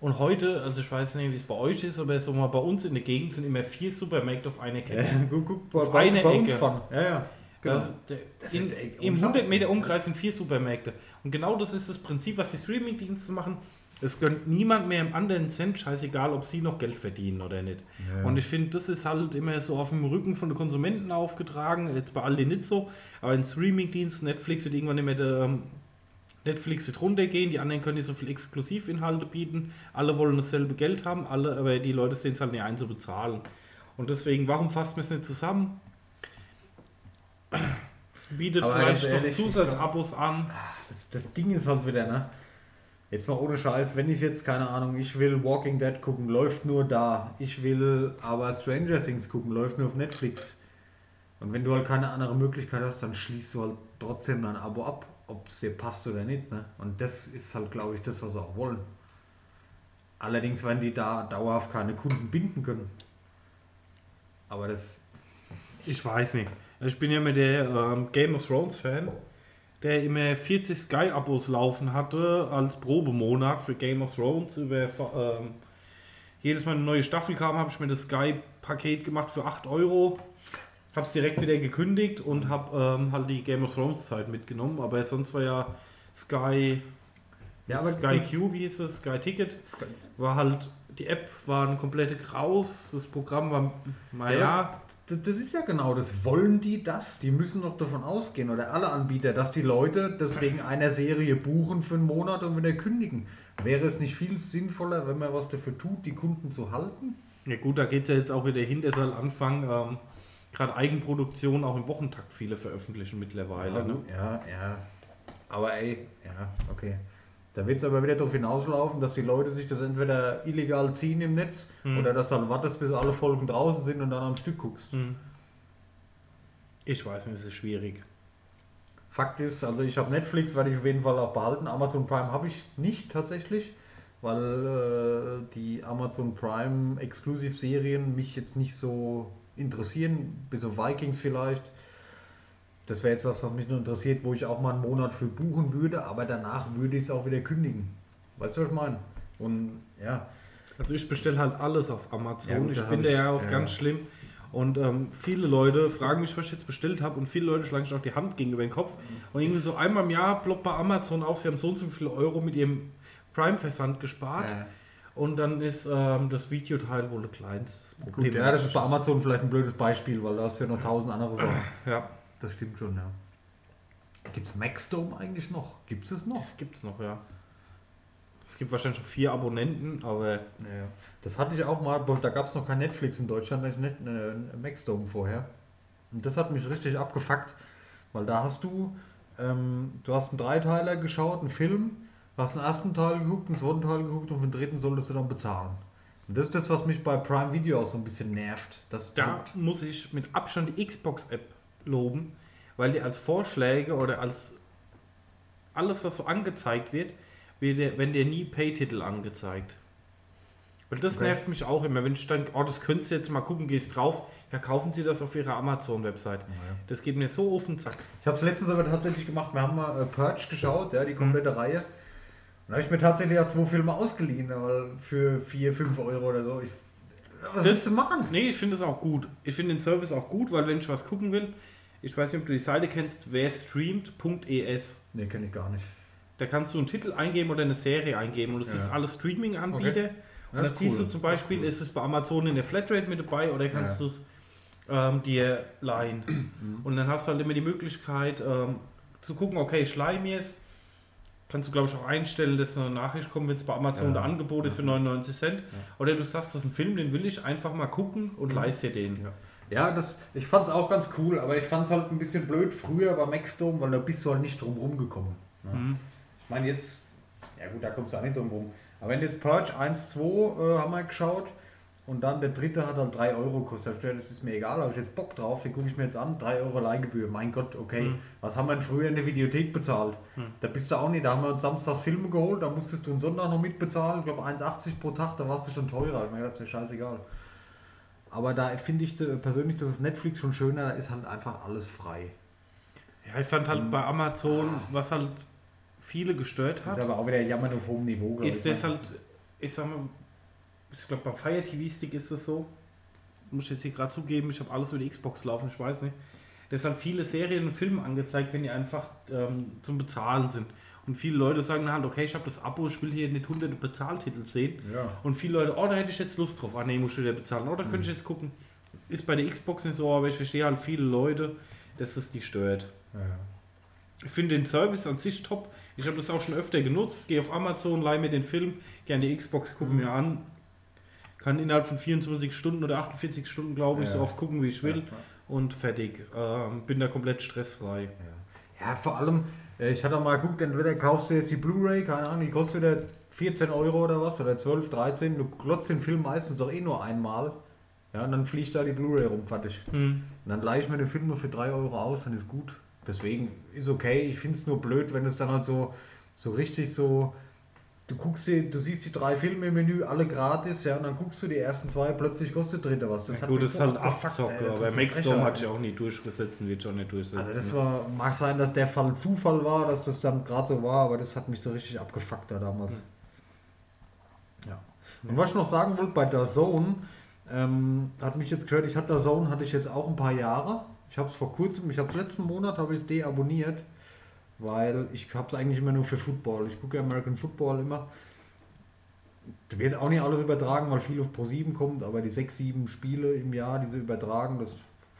Und heute, also ich weiß nicht, wie es bei euch ist, aber so mal bei uns in der Gegend sind immer vier Supermärkte auf einer Kette. Ja, guck, guck, bei, Auf bei, eine bei uns Ecke. Ja, ja. Genau. Das, der, Das in, Im unscharf. 100 Meter Umkreis sind vier Supermärkte. Und genau das ist das Prinzip, was die Streamingdienste machen. Es gönnt niemand mehr im anderen Cent, scheißegal, ob sie noch Geld verdienen oder nicht. Ja. Und ich finde, das ist halt immer so auf dem Rücken von den Konsumenten aufgetragen. Jetzt bei Aldi nicht so. Aber in Streamingdiensten, Netflix wird irgendwann nicht mehr der, ähm, Netflix wird runtergehen, die anderen können nicht so viel Exklusivinhalte bieten. Alle wollen dasselbe Geld haben, alle, aber die Leute sehen es halt nicht ein zu bezahlen. Und deswegen, warum fasst man es nicht zusammen? Bietet Aber vielleicht noch ehrlich, ich Zusatzabos an. Das, das Ding ist halt wieder, ne? Jetzt mal ohne Scheiß, wenn ich jetzt, keine Ahnung, ich will Walking Dead gucken, läuft nur da. Ich will aber Stranger Things gucken, läuft nur auf Netflix. Und wenn du halt keine andere Möglichkeit hast, dann schließt du halt trotzdem dein Abo ab, ob es dir passt oder nicht. Ne? Und das ist halt, glaube ich, das, was sie auch wollen. Allerdings werden die da dauerhaft keine Kunden binden können. Aber das. Ich weiß nicht. Ich bin ja mit der ähm, Game of Thrones Fan, der immer 40 Sky-Abos laufen hatte als Probemonat für Game of Thrones. Über, ähm, jedes Mal eine neue Staffel kam, habe ich mir das Sky-Paket gemacht für 8 Euro. Habe es direkt wieder gekündigt und habe ähm, halt die Game of Thrones Zeit mitgenommen. Aber sonst war ja Sky, Ja, aber Sky Q, wie hieß es, Sky Ticket, war halt, die App war ein komplette Graus, das Programm war, naja, Ja, Das das ist ja genau das. Wollen die das? Die müssen doch davon ausgehen, oder alle Anbieter, dass die Leute deswegen einer Serie buchen für einen Monat und wieder kündigen. Wäre es nicht viel sinnvoller, wenn man was dafür tut, die Kunden zu halten? Ja gut, da geht es ja jetzt auch wieder hin, der soll anfangen, ähm, gerade Eigenproduktion auch im Wochentakt viele veröffentlichen mittlerweile. ja, ne? ja, ja. Aber ey, ja, okay. Da wird es aber wieder darauf hinauslaufen, dass die Leute sich das entweder illegal ziehen im Netz Hm. oder dass halt wartest, bis alle Folgen draußen sind und dann am Stück guckst. Hm. Ich weiß nicht, es ist schwierig. Fakt ist, also ich habe Netflix, werde ich auf jeden Fall auch behalten. Amazon Prime habe ich nicht tatsächlich, weil äh, die Amazon Prime Exklusivserien mich jetzt nicht so interessieren, bis auf Vikings vielleicht. Das wäre jetzt was, was mich nur interessiert, wo ich auch mal einen Monat für buchen würde, aber danach würde ich es auch wieder kündigen. Weißt du, was ich meine? Und ja, Also ich bestelle halt alles auf Amazon. Ja, gut, ich bin da ja auch ja. ganz schlimm. Und ähm, viele Leute fragen mich, was ich jetzt bestellt habe und viele Leute schlagen sich auch die Hand gegenüber den Kopf. Und irgendwie so einmal im Jahr ploppt bei Amazon auf, sie haben so und so viele Euro mit ihrem Prime-Versand gespart. äh, Und dann ist ähm, das Videoteil wohl ein kleinstes gut, ja, das ist bei Amazon vielleicht ein blödes Beispiel, weil da hast du ja noch tausend andere Sachen. Ja, Das stimmt schon, ja. Gibt es Maxdome eigentlich noch? Gibt es es noch? das gibt's noch, ja. Es gibt wahrscheinlich schon vier Abonnenten, aber Ja, das hatte ich auch mal, da gab es noch kein Netflix in Deutschland, nicht nicht eine Maxdome vorher. Und das hat mich richtig abgefuckt, weil da hast du, ähm, du hast einen Dreiteiler geschaut, einen Film, hast den ersten Teil geguckt, den zweiten Teil geguckt und den dritten solltest du dann bezahlen. Und das ist das, was mich bei Prime Video auch so ein bisschen nervt. Das Da muss ich mit Abstand die Xbox-App loben, weil die als Vorschläge oder als alles, was so angezeigt wird, wird dir, wenn dir nie Pay-Titel angezeigt. Und das Okay. nervt mich auch immer, wenn ich denke, oh, das könntest du jetzt mal gucken, gehst drauf, verkaufen sie das auf ihrer Amazon-Website. Das geht mir so auf den Sack. Ich habe es letztens aber tatsächlich gemacht. Wir haben mal äh, Purge geschaut, ja, die komplette Reihe. Und da habe ich mir tatsächlich auch zwei Filme ausgeliehen, weil für 4, 5 Euro oder so. Ich, was Das- willst du machen? Nee, ich finde es auch gut. Ich finde den Service auch gut, weil wenn ich was gucken will, ich weiß nicht, ob du die Seite kennst, wer streamt.es. Nee, kenne ich gar nicht. Da kannst du einen Titel eingeben oder eine Serie eingeben und das Ja. ist alles Streaming-Anbieter. Okay. Und Ja, dann siehst cool. du zum Beispiel, Das ist es bei Amazon in der Flatrate mit dabei oder kannst Ja. du es ähm, dir leihen. Mhm. Und dann hast du halt immer die Möglichkeit ähm, zu gucken, okay, ich leihe mir es. Kannst du, glaube ich, auch einstellen, dass eine Nachricht kommt, wenn es bei Amazon Ja. der Angebot ist für 99 Cent. Oder du sagst, das ist ein Film, den will ich einfach mal gucken und Mhm. leist dir den. Ja. Ja, das, ich fand es auch ganz cool, aber ich fand es halt ein bisschen blöd früher bei Maxdome, weil da bist du halt nicht drum rumgekommen. Ja. Mhm. Ich meine jetzt, ja gut, da kommst du auch nicht drum rum. Aber wenn jetzt Purge 1, 2 äh, haben wir geschaut und dann der dritte hat halt 3 Euro gekostet. Das ist mir egal, habe ich jetzt Bock drauf, den gucke ich mir jetzt an, 3 Euro Leihgebühr. Mein Gott, okay. Mhm. Was haben wir denn früher in der Videothek bezahlt? Mhm. Da bist du auch nicht, da haben wir uns samstags Filme geholt, da musstest du einen Sonntag noch mitbezahlen, ich glaube 1,80 pro Tag, da warst du schon teurer. Ich mir gedacht, das ist ja scheißegal. Aber da finde ich äh, persönlich das auf Netflix schon schöner, da ist halt einfach alles frei. Ja, ich fand halt Mhm. bei Amazon, was halt viele gestört Das ist hat, aber auch wieder Jammern auf hohem Niveau, ist ich. das halt, ich sag mal, ich glaube beim Fire TV Stick ist das so, muss ich jetzt hier gerade zugeben, ich habe alles über die Xbox laufen, ich weiß nicht. Das halt viele Serien und Filme angezeigt, wenn die einfach ähm, zum Bezahlen sind. Und viele Leute sagen halt, okay, ich habe das Abo, ich will hier nicht hunderte Bezahltitel sehen. Ja. Und viele Leute, oh, da hätte ich jetzt Lust drauf. Ah, nee, muss ich wieder bezahlen. Oh, da könnte ich jetzt gucken. Ist bei der Xbox nicht so, aber ich verstehe halt viele Leute, dass das die stört. Ja. Ich finde den Service an sich top. Ich habe das auch schon öfter genutzt. Gehe auf Amazon, leih mir den Film, gerne die Xbox, gucke mir an. Kann innerhalb von 24 Stunden oder 48 Stunden, glaube ich, Ja. so oft gucken, wie ich will. Ja. Und fertig. Ähm, bin da komplett stressfrrei. Ja, vor allem, äh, ich hatte mal geguckt, entweder kaufst du jetzt die Blu-ray, keine Ahnung, die kostet wieder 14 Euro oder was, oder 12, 13, du glotzt den Film meistens auch eh nur einmal. Ja, und dann fliegt da die Blu-ray rum, fertig. Hm. Und dann leihe ich mir den Film nur für 3 Euro aus, dann ist gut. Deswegen ist okay, ich finde es nur blöd, wenn es dann halt so, so richtig so, du guckst dir, du siehst die drei Filme im Menü, alle gratis, ja, und dann guckst du die ersten zwei, plötzlich kostet dritte was. Das Ja, hat gut, das ist halt Abzocke, aber Frechheit. hat sich auch nie durchgesetzt wird schon nicht durchsetzen. Also das war, mag sein, dass der Fall Zufall war, dass das dann gerade so war, aber das hat mich so richtig abgefuckt da damals. Ja. Und was ich noch sagen wollte, bei der Zone, ähm, hat mich jetzt gehört, ich hatte der Zone hatte ich jetzt auch ein paar Jahre. Ich habe es vor kurzem, ich habe es letzten Monat habe ich es deabonniert, weil ich habe es eigentlich immer nur für Football. Ich gucke American Football immer. Da wird auch nicht alles übertragen, weil viel auf Pro 7 kommt, aber die 6, 7 Spiele im Jahr, die sie übertragen, das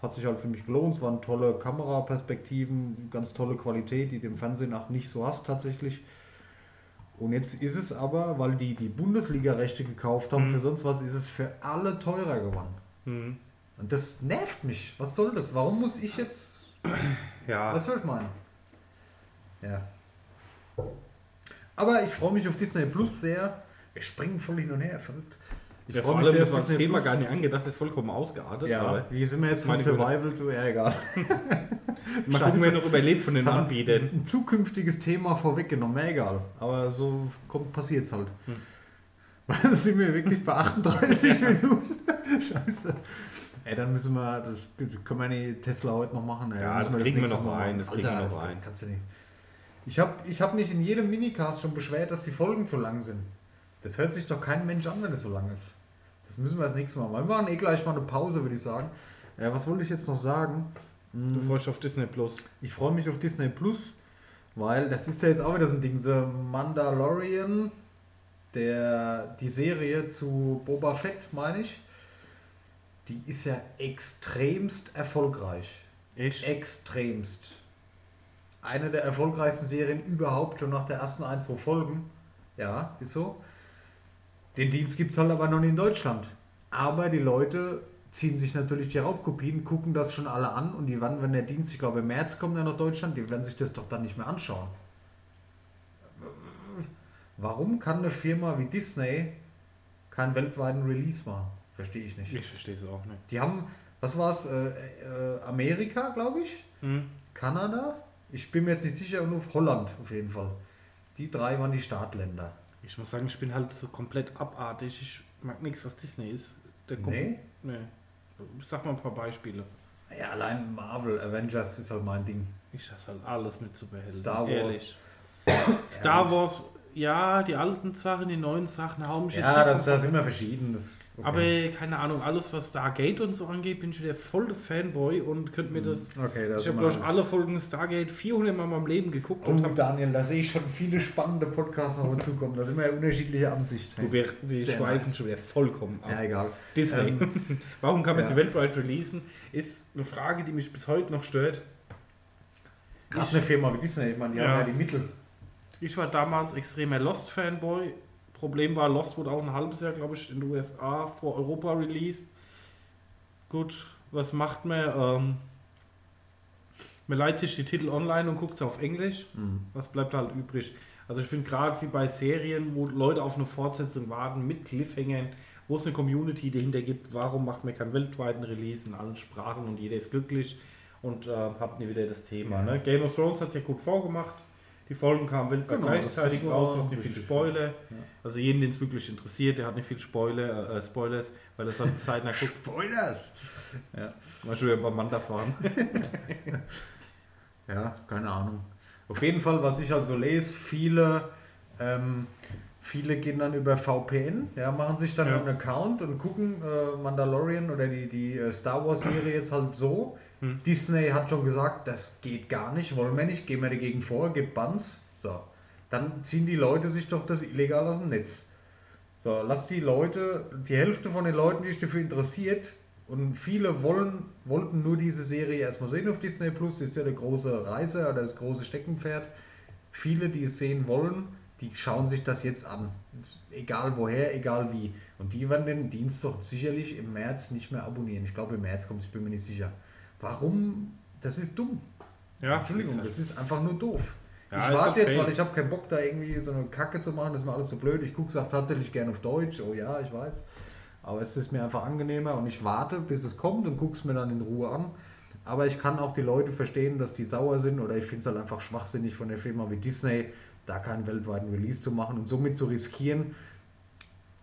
hat sich halt für mich gelohnt. Es waren tolle Kameraperspektiven, ganz tolle Qualität, die du im Fernsehen auch nicht so hast tatsächlich. Und jetzt ist es aber, weil die die Bundesliga-Rechte gekauft haben, Mhm. für sonst was, ist es für alle teurer geworden. Hm. Und das nervt mich. Was soll das? Warum muss ich jetzt. Ja, Was soll ich meinen? Ja. Aber ich freue mich auf Disney Plus sehr. Wir springen voll hin und her, verrückt. Ich ja freue mich allem, sehr das Thema Plus. gar nicht angedacht, ist vollkommen ausgeartet. Ja, aber wie sind wir jetzt von. Survival zu. Ja, egal. mal Scheiße. gucken, wer noch überlebt von den Das Anbietern. Ein zukünftiges Thema vorweggenommen, ja, egal. Aber so kommt passiert's halt. Hm. Dann sind wir wirklich bei 38 Minuten. Scheiße. Ey, dann müssen wir, das können wir nicht Tesla heute noch machen. Ey. Ja, das kriegen wir noch Mal rein, machen. das kriegen wir noch rein. Kannst du nicht. Ich habe ich hab mich in jedem Minicast schon beschwert, dass die Folgen zu lang sind. Das hört sich doch kein Mensch an, wenn es so lang ist. Das müssen wir das nächste Mal machen. Wir machen eh gleich mal eine Pause, würde ich sagen. Ja, was wollte ich jetzt noch sagen? Du freust dich auf Disney Plus. Ich freue mich auf Disney Plus, weil das ist ja jetzt auch wieder so ein Ding. The Mandalorian, der, die Serie zu Boba Fett, meine ich, die ist ja extremst erfolgreich. Echt? Extremst. Eine der erfolgreichsten Serien überhaupt, schon nach der ersten ein, zwei Folgen. Ja, ist so. Den Dienst gibt es halt aber noch nicht in Deutschland. Aber die Leute ziehen sich natürlich die Raubkopien, gucken das schon alle an und die werden, wenn der Dienst, ich glaube im März kommt er nach Deutschland, die werden sich das doch dann nicht mehr anschauen. Warum kann eine Firma wie Disney keinen weltweiten Release machen? Verstehe ich nicht. Ich verstehe es auch nicht. Die haben, was war es, äh, äh, Amerika, glaube ich, Hm? Kanada, Ich bin mir jetzt nicht sicher, nur Holland auf jeden Fall. Die drei waren die Startländer. Ich muss sagen, ich bin halt so komplett abartig. Ich mag nichts, was Disney ist. Der kommt- Nee? Nee. Sag mal ein paar Beispiele. Ja, allein Marvel, Avengers ist halt mein Ding. Ich schaff's halt alles mit zu behelfen. Star Wars. Star Wars, ja, die alten Sachen, die neuen Sachen mich Ja, von- ist immer verschieden. Das, okay. Aber keine Ahnung, alles was Stargate und so angeht, bin ich wieder voll der Fanboy und könnte mir das. Okay, das Ich habe, ich, alle Folgen Stargate 400 Mal in meinem Leben geguckt Oh, und. Daniel, da sehe ich schon viele spannende Podcasts noch zukommen. Da sind wir ja unterschiedliche Ansichten. Wir, wir schweifen nice. schon wieder vollkommen ab. Ja, egal. Disney. Ähm, Warum kann man ja. sie weltweit releasen? Ist eine Frage, die mich bis heute noch stört. Gerade eine Firma wie Disney, ich meine, die Ja. haben ja die Mittel. Ich war damals extremer Lost-Fanboy. Problem war, Lost wurde auch ein halbes Jahr, glaube ich, in den USA vor Europa released. Gut, was macht man? Ähm, man leiht sich die Titel online und guckt sie auf Englisch. Was bleibt halt übrig? Also ich finde gerade wie bei Serien, wo Leute auf eine Fortsetzung warten mit Cliffhangern, wo es eine Community dahinter gibt, warum macht man keinen weltweiten Release in allen Sprachen und jeder ist glücklich und äh, habt nie wieder das Thema. Ja, ne? Game of Thrones hat es ja gut vorgemacht. Die Folgen kamen Genau, gleichzeitig das- das raus, hast nicht viel Spoiler. Also jeden, den es wirklich interessiert, der hat nicht viel Spoiler, äh, Spoilers, weil er halt zeitnah guckt. Spoilers! Ja. Mal schon beim Manta fahren. ja, keine Ahnung. Auf jeden Fall, was ich halt so lese, viele, ähm, viele gehen dann über VPN, ja, machen sich dann Ja. einen Account und gucken äh, Mandalorian oder die, die äh, Star Wars Serie jetzt halt so. Hm. Disney hat schon gesagt, das geht gar nicht, wollen wir nicht, gehen wir dagegen vor, gibt Bans. So. Dann ziehen die Leute sich doch das illegal aus dem Netz. So, lass die Leute, die Hälfte von den Leuten, die sich dafür interessiert, und viele wollen, wollten nur diese Serie erstmal sehen auf Disney Plus, das ist ja der große Reise oder das große Steckenpferd. Viele, die es sehen wollen, die schauen sich das jetzt an. Egal woher, egal wie. Und die werden den Dienst doch sicherlich im März nicht mehr abonnieren. Ich glaube, im März kommt ich bin mir nicht sicher. Warum? Das ist dumm. Ja, Entschuldigung, das ist einfach nur doof. Ja, ich warte jetzt, weil ich habe keinen Bock, da irgendwie so eine Kacke zu machen, das ist mir alles so blöd. Ich gucke es auch tatsächlich gerne auf Deutsch, oh ja, ich weiß. Aber es ist mir einfach angenehmer und ich warte, bis es kommt und gucke es mir dann in Ruhe an. Aber ich kann auch die Leute verstehen, dass die sauer sind oder ich finde es halt einfach schwachsinnig von der Firma wie Disney, da keinen weltweiten Release zu machen und somit zu riskieren,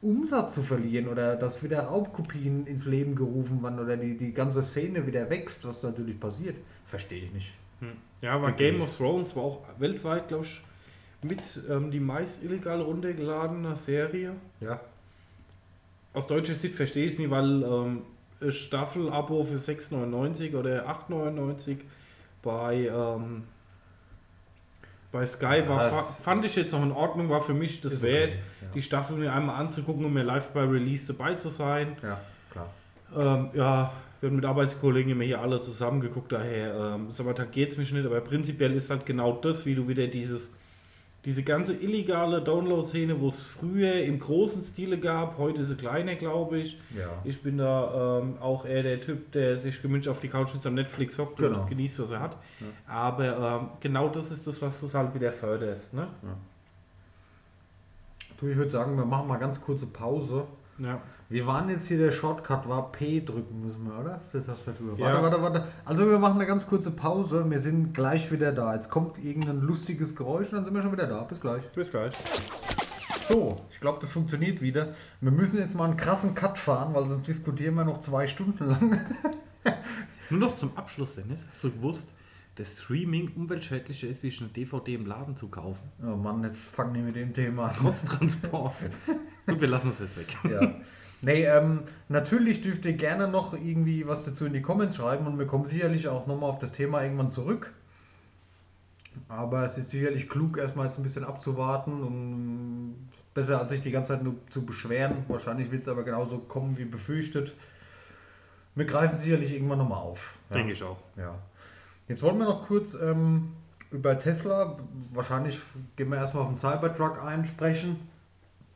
Umsatz zu verlieren oder dass wieder Raubkopien ins Leben gerufen werden oder die, die ganze Szene wieder wächst, was natürlich passiert. Verstehe ich nicht. Hm. Ja, aber. Game of Thrones war auch weltweit, glaube ich, mit ähm, die meist illegal runtergeladene Serie. Ja. Aus deutscher Sicht verstehe ich es nicht, weil ähm, Staffel-Abo für 6,99 oder 8,99 bei, ähm, bei Sky war, Ja, fand ich jetzt noch in Ordnung, war für mich das wert, okay, ja. die Staffel mir einmal anzugucken und mir live bei Release dabei zu sein. Ja, klar. Ähm, ja, wir haben mit Arbeitskollegen immer hier alle zusammen geguckt, daher, ähm, da geht es mich nicht, aber prinzipiell ist halt genau das, wie du wieder dieses, diese ganze illegale Download-Szene, wo es früher im großen Stile gab, heute ist sie kleiner, glaube ich. Ja. Ich bin da ähm, auch eher der Typ, der sich gemütlich auf die Couch mit seinem Netflix hockt Genau. und genießt, was er hat. Aber ähm, genau das ist das, was du halt wieder förderst. Ne? Du, ich würde sagen, wir machen mal ganz kurze Pause. Ja. Wir waren jetzt hier, der Shortcut war P drücken müssen wir, oder? Der Tastatur. Ja. Warte, warte, warte. Also wir machen eine ganz kurze Pause. Wir sind gleich wieder da. Jetzt kommt irgendein lustiges Geräusch und dann sind wir schon wieder da. Bis gleich. Bis gleich. So, ich glaube, das funktioniert wieder. Wir müssen jetzt mal einen krassen Cut fahren, weil sonst diskutieren wir noch zwei Stunden lang. Nur noch zum Abschluss, Dennis. Hast du gewusst, dass Streaming umweltschädlicher ist, wie eine DVD im Laden zu kaufen? Oh Mann, jetzt fangen die mit dem Thema an. Trotz Transport. Gut, wir lassen es jetzt weg. Ja. Nee, ähm, natürlich dürft ihr gerne noch irgendwie was dazu in die Comments schreiben und wir kommen sicherlich auch nochmal auf das Thema irgendwann zurück. Aber es ist sicherlich klug, erstmal jetzt ein bisschen abzuwarten und besser als sich die ganze Zeit nur zu beschweren. Wahrscheinlich wird es aber genauso kommen wie befürchtet. Wir greifen sicherlich irgendwann nochmal auf. Ja. Denke ich auch. Ja. Jetzt wollen wir noch kurz ähm, über Tesla, wahrscheinlich gehen wir erstmal auf den Cybertruck einsprechen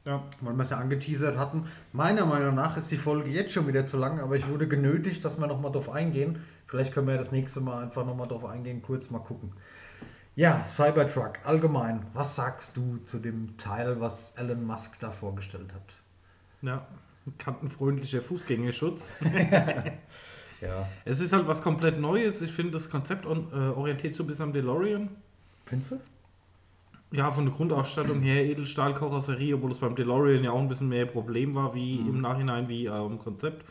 Ja. weil wir es ja angeteasert hatten. Meiner Meinung nach ist die Folge jetzt schon wieder zu lang, aber ich wurde genötigt, dass wir nochmal drauf eingehen. Vielleicht können wir ja das nächste Mal einfach nochmal drauf eingehen, kurz mal gucken. Ja, Cybertruck, allgemein. Was sagst du zu dem Teil, was Elon Musk da vorgestellt hat? Ja. Kantenfreundlicher Fußgängerschutz. Ja. Es ist halt was komplett Neues. Ich finde, das Konzept on, äh, orientiert so ein bisschen am DeLorean. Findest du? Ja, von der Grundausstattung her Edelstahlkarosserie, obwohl es beim DeLorean ja auch ein bisschen mehr Problem war, wie im Nachhinein, wie äh, im Konzept.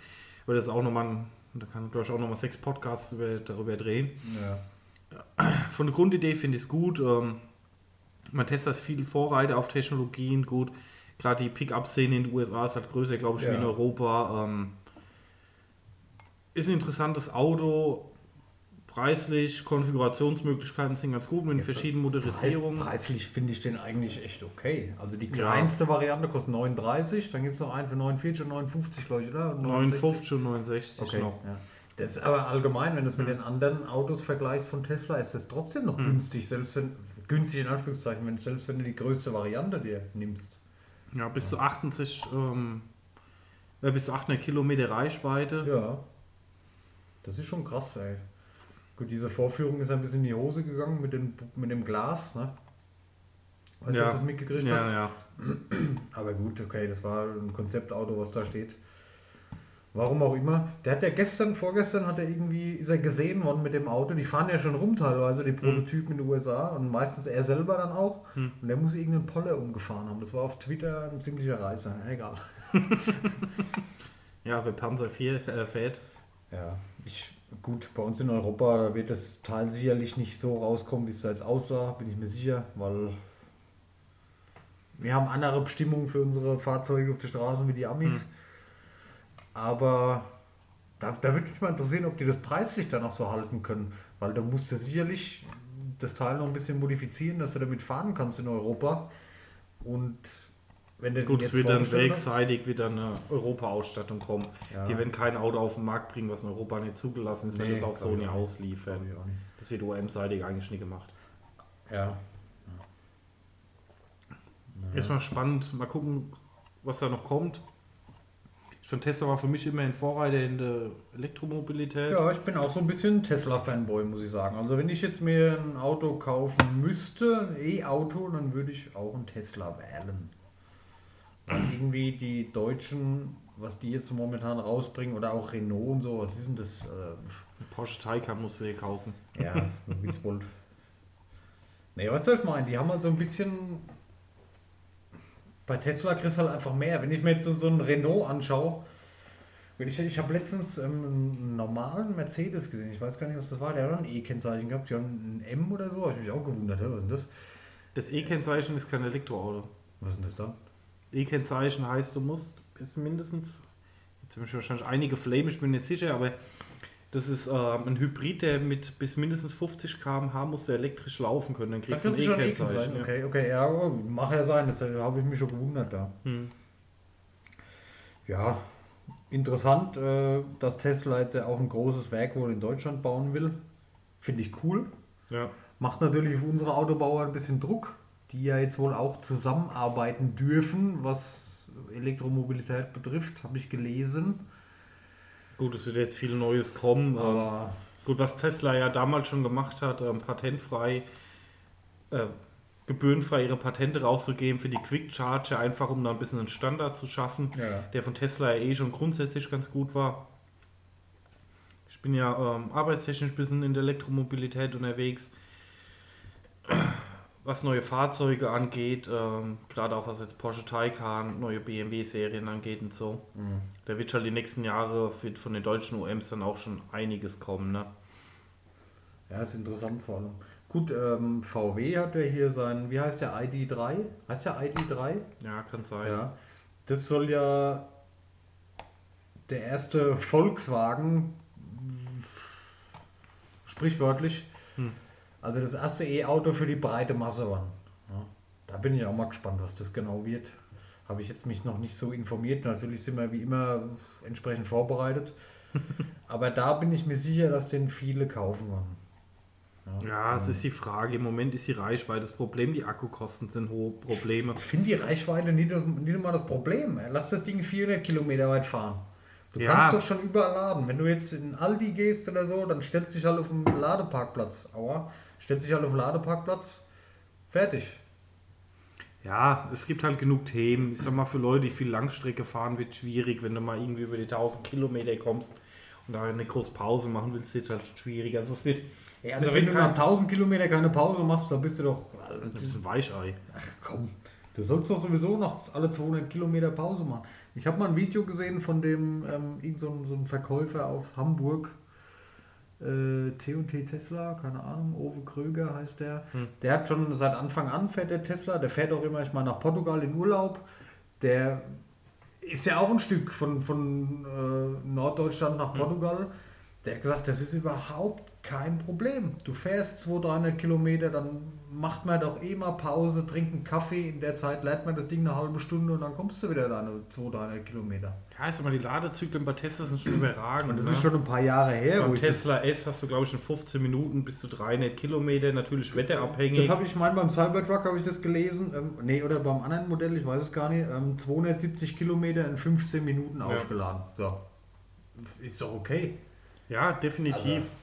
Weil das auch nochmal, ein- da kann du auch nochmal sechs Podcasts über, darüber drehen. Ja. Von der Grundidee finde ich es gut. Ähm, man testet viel Vorreiter auf Technologien, gut. Gerade die Pickup-Szene in den USA ist halt größer, glaube ich, wie Ja. in Europa. Ähm, ist ein interessantes Auto. Preislich, Konfigurationsmöglichkeiten sind ganz gut mit den verschiedenen Motorisierungen. Preislich finde ich den eigentlich echt okay. Also die Ja. kleinste Variante kostet 39, dann gibt es noch einen für 49 und 59, glaube ich, oder? Und 59 und 69 Okay. noch. Ja. Das ist aber allgemein, wenn du es mit den anderen Autos vergleichst von Tesla, ist das trotzdem noch günstig, selbst wenn, günstig in Anführungszeichen, wenn, selbst wenn du die größte Variante dir nimmst. Ja, bis zu 68, ähm, äh, bis zu 800 Kilometer Reichweite. Ja. Das ist schon krass, ey. Gut, diese Vorführung ist ein bisschen in die Hose gegangen mit dem, mit dem Glas, ne? Weißt du, ob du das mitgekriegt hast? ja, ja. Aber gut, okay, das war ein Konzeptauto, was da steht. Warum auch immer. Der hat ja gestern, vorgestern hat er irgendwie, ist er gesehen worden mit dem Auto. Die fahren ja schon rum teilweise, die Prototypen in den USA und meistens er selber dann auch. Und der muss irgendeinen Poller umgefahren haben. Das war auf Twitter ein ziemlicher Reißer. Egal. Ja, wer Panzer 4 äh, fährt. Ja, ich, gut, bei uns in Europa wird das Teil sicherlich nicht so rauskommen, wie es da jetzt aussah, bin ich mir sicher, weil wir haben andere Bestimmungen für unsere Fahrzeuge auf der Straße wie die Amis. Aber da, da würde mich mal interessieren, ob die das preislich dann auch so halten können, weil da musst du sicherlich das Teil noch ein bisschen modifizieren, dass du damit fahren kannst in Europa. Und wenn du Gut, es wird dann wegseitig wieder eine Europa-Ausstattung kommen. Ja. Die werden kein Auto auf den Markt bringen, was in Europa nicht zugelassen ist, wenn Nee, das auch glaub so ich nicht auch nicht. ausliefern. Nicht. Das wird OM-seitig eigentlich nie gemacht. Ja. Erstmal spannend, mal gucken, was da noch kommt. Ich finde, Tesla war für mich immer ein Vorreiter in der Elektromobilität. Ja, ich bin auch so ein bisschen Tesla-Fanboy, muss ich sagen. Also wenn ich jetzt mir ein Auto kaufen müsste, ein E-Auto, dann würde ich auch ein Tesla wählen. Weil irgendwie die Deutschen, was die jetzt momentan rausbringen, oder auch Renault und so, was ist denn das? Äh, Porsche Taycan musst du dir kaufen. ja, ein Witzbold. Nee, was soll ich meinen? Die haben halt so ein bisschen. Bei Tesla kriegst du halt einfach mehr. Wenn ich mir jetzt so, so einen Renault anschaue, wenn ich, ich habe letztens ähm, einen normalen Mercedes gesehen. Ich weiß gar nicht, was das war. Der hat ein E-Kennzeichen gehabt. Die haben ein M oder so. Hab Ich mich auch gewundert. hä, Was ist denn das? Das E-Kennzeichen ist kein Elektroauto. Was ist denn das dann? E-Kennzeichen heißt, du musst bis mindestens, jetzt haben wir wahrscheinlich einige Flame, ich bin nicht sicher, aber das ist ähm, ein Hybrid, der mit bis mindestens 50 km/h muss der elektrisch laufen können. Dann Da kriegst du ein E-Kennzeichen. Ja. Okay, okay, ja, mag ja sein. Das habe ich mich schon gewundert da. Hm. Ja, interessant, äh, dass Tesla jetzt ja auch ein großes Werk wohl in Deutschland bauen will. Finde ich cool. Ja. Macht natürlich für unsere Autobauer ein bisschen Druck, die ja jetzt wohl auch zusammenarbeiten dürfen, was Elektromobilität betrifft, habe ich gelesen. Gut, es wird jetzt viel Neues kommen. aber Gut, was Tesla ja damals schon gemacht hat, ähm, patentfrei, äh, gebührenfrei ihre Patente rauszugeben für die Quick Charger, einfach um da ein bisschen einen Standard zu schaffen, Ja. der von Tesla ja eh schon grundsätzlich ganz gut war. Ich bin ja ähm, arbeitstechnisch ein bisschen in der Elektromobilität unterwegs. Was neue Fahrzeuge angeht, ähm, gerade auch was jetzt Porsche Taycan, neue BMW-Serien angeht und so. Da wird halt die nächsten Jahre von den deutschen OMs dann auch schon einiges kommen. Ne? ja, ist interessant vor allem. Gut, ähm, VW hat ja hier sein, wie heißt der ID3? Heißt der ID3? Ja, kann sein. Ja. Das soll ja der erste Volkswagen, sprichwörtlich, Hm. Also das erste E-Auto für die breite Masse waren. Ja. Da bin ich auch mal gespannt, was das genau wird. Habe ich jetzt mich noch nicht so informiert. Natürlich sind wir wie immer entsprechend vorbereitet. Aber da bin ich mir sicher, dass den viele kaufen werden. Ja, es ist die Frage. Im Moment ist die Reichweite das Problem. Die Akkukosten sind hohe Probleme. Ich finde die Reichweite nicht, nicht mal das Problem. Lass das Ding 400 Kilometer weit fahren. Du Ja. kannst doch schon überall laden. Wenn du jetzt in Aldi gehst oder so, dann stellst du dich halt auf den Ladeparkplatz. Aua. Stellst dich halt auf den Ladeparkplatz. Fertig. Ja, es gibt halt genug Themen. Ich sag mal, für Leute, die viel Langstrecke fahren, wird schwierig, wenn du mal irgendwie über die 1000 Kilometer kommst und da eine große Pause machen willst, wird halt schwierig. Also es wird Ja, also also wenn du nach kein, 1000 Kilometer keine Pause machst, dann bist du doch. ein bisschen Weichei. Komm, du sollst doch sowieso noch alle 200 Kilometer Pause machen. Ich habe mal ein Video gesehen von dem, ähm, irgend so, ein, so ein Verkäufer aus Hamburg, äh, T&T Tesla, keine Ahnung, Ove Kröger heißt der. Hm. Der hat schon seit Anfang an fährt der Tesla, der fährt auch immer, ich mal nach Portugal in Urlaub. Der ist ja auch ein Stück von, von äh, Norddeutschland nach Portugal. Der hat gesagt, das ist überhaupt kein Problem. Du fährst 200, 300 Kilometer, dann macht man doch eh mal Pause, trinkt einen Kaffee. In der Zeit lädt man das Ding eine halbe Stunde und dann kommst du wieder deine 200, 300 Kilometer. Ja, ist aber die Ladezyklen bei Tesla sind schon überragend. Und das ne? ist schon ein paar Jahre her, Beim ich Tesla S hast du, glaube ich, in 15 Minuten bis zu 300 Kilometer, natürlich wetterabhängig. das habe ich mein beim Cybertruck habe ich das gelesen. Ähm, nee, oder beim anderen Modell, ich weiß es gar nicht. Ähm, 270 Kilometer in 15 Minuten Ja. aufgeladen. So. Ist doch okay. ja, definitiv. Also,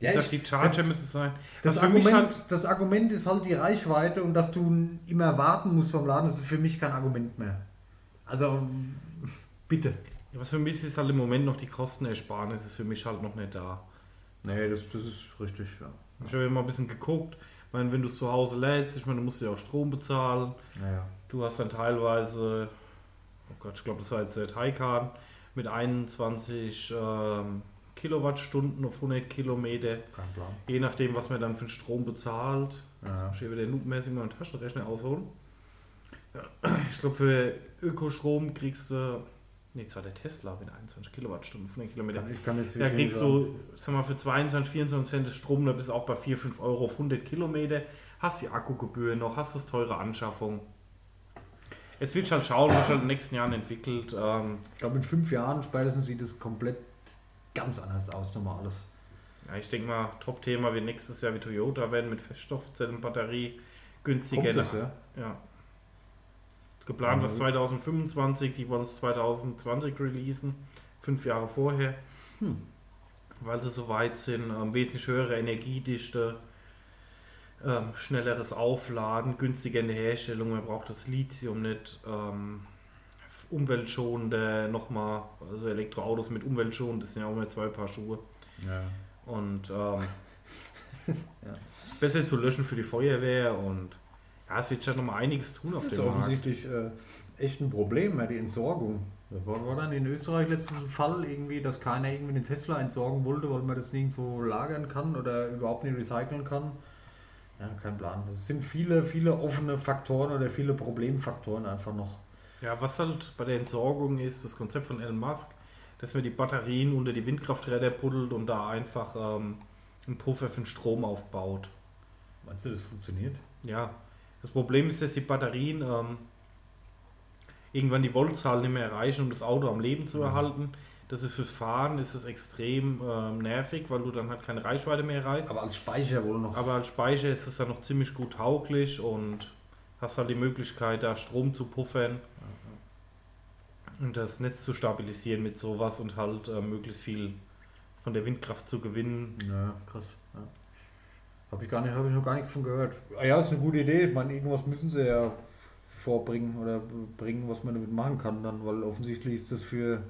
Ja, ich- die Charger müssen es sein. Das Also Argument, halt- das Argument ist halt die Reichweite und dass du immer warten musst beim Laden, das ist für mich kein Argument mehr. Also bitte. Was für mich ist halt im Moment noch die Kostenersparnis, ist für mich halt noch nicht da. Nee, das, das ist richtig, ja. Ich habe immer ein bisschen geguckt. Ich meine, wenn du es zu Hause lädst, ich meine, du musst ja auch Strom bezahlen. Naja. Du hast dann teilweise, oh Gott, ich glaube, das war jetzt der Taycan, mit 21 ähm, Kilowattstunden auf 100 Kilometer. Kein Plan. Je nachdem, was man dann für den Strom bezahlt. Ja. Ich will wieder noobmäßig mal einen Taschenrechner ausholen. Ich glaube, für Ökostrom kriegst du. Nee, zwar der Tesla mit 21 Kilowattstunden, 100 Kilometer. Ich kann jetzt Da kriegst sagen. du, sag mal, für 22, 24 Cent Strom, da bist du auch bei 4, 5 Euro auf 100 Kilometer. Hast die Akkugebühr noch, hast das teure Anschaffung. Es wird halt schauen, was sich halt in den nächsten Jahren entwickelt. Ähm, Ich glaube, in fünf Jahren spätestens sieht es komplett ganz anders aus, nochmal alles. ja, ich denke mal, Top-Thema wird nächstes Jahr wie Toyota werden mit Feststoffzellenbatterie. Günstiger. Das, ja? Ja. Geplant was gut. 2025, die wollen es 2020 releasen, fünf Jahre vorher, Hm. weil sie so weit sind, ähm, wesentlich höhere Energiedichte, ähm, schnelleres Aufladen, günstiger in der Herstellung, man braucht das Lithium nicht, ähm, umweltschonender, nochmal, also Elektroautos mit umweltschonend, das sind ja auch immer zwei Paar Schuhe. Ja. Und ähm, Ja. besser zu löschen für die Feuerwehr und ja, es wird schon noch mal einiges tun auf Das ist dem Markt. offensichtlich äh, echt ein Problem, die Entsorgung. War, war dann in Österreich letztens ein Fall irgendwie, dass keiner irgendwie den Tesla entsorgen wollte, weil man das nirgendwo lagern kann oder überhaupt nicht recyceln kann. Ja, kein Plan. Es sind viele, viele offene Faktoren oder viele Problemfaktoren einfach noch. Ja, was halt bei der Entsorgung ist, das Konzept von Elon Musk, dass man die Batterien unter die Windkrafträder buddelt und da einfach ähm, einen Puffer für den Strom aufbaut. Meinst du, das funktioniert? Ja, das Problem ist, dass die Batterien ähm, irgendwann die Voltzahl nicht mehr erreichen, um das Auto am Leben zu Mhm. erhalten. Das ist fürs Fahren ist es extrem ähm, nervig, weil du dann halt keine Reichweite mehr erreichst. Aber als Speicher wohl noch. Aber als Speicher ist es dann noch ziemlich gut tauglich und hast halt die Möglichkeit, da Strom zu puffern und das Netz zu stabilisieren mit sowas und halt äh, möglichst viel von der Windkraft zu gewinnen. Ja, krass. Ja. Habe ich, gar nicht- hab ich noch gar nichts von gehört. Ah ja, ist eine gute Idee. Ich meine, irgendwas müssen sie ja vorbringen oder bringen, was man damit machen kann dann, weil offensichtlich ist das für,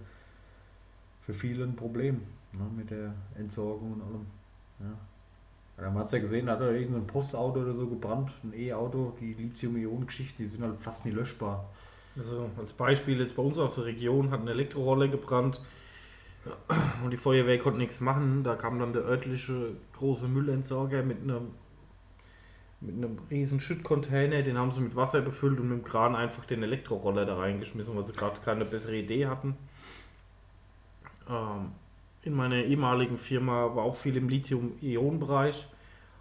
für viele ein Problem ne, mit der Entsorgung und allem. Ja. Man hat es ja gesehen, da hat er irgendein Postauto oder so gebrannt, ein E-Auto, die Lithium-Ionen-Geschichten, die sind halt fast nie löschbar. Also als Beispiel jetzt bei uns aus der Region hat eine Elektrorolle gebrannt und die Feuerwehr konnte nichts machen. Da kam dann der örtliche große Müllentsorger mit einem mit einem riesen Schüttcontainer, den haben sie mit Wasser befüllt und mit dem Kran einfach den Elektroroller da reingeschmissen, weil sie gerade keine bessere Idee hatten. Ähm, in meiner ehemaligen Firma war auch viel im Lithium-Ionen-Bereich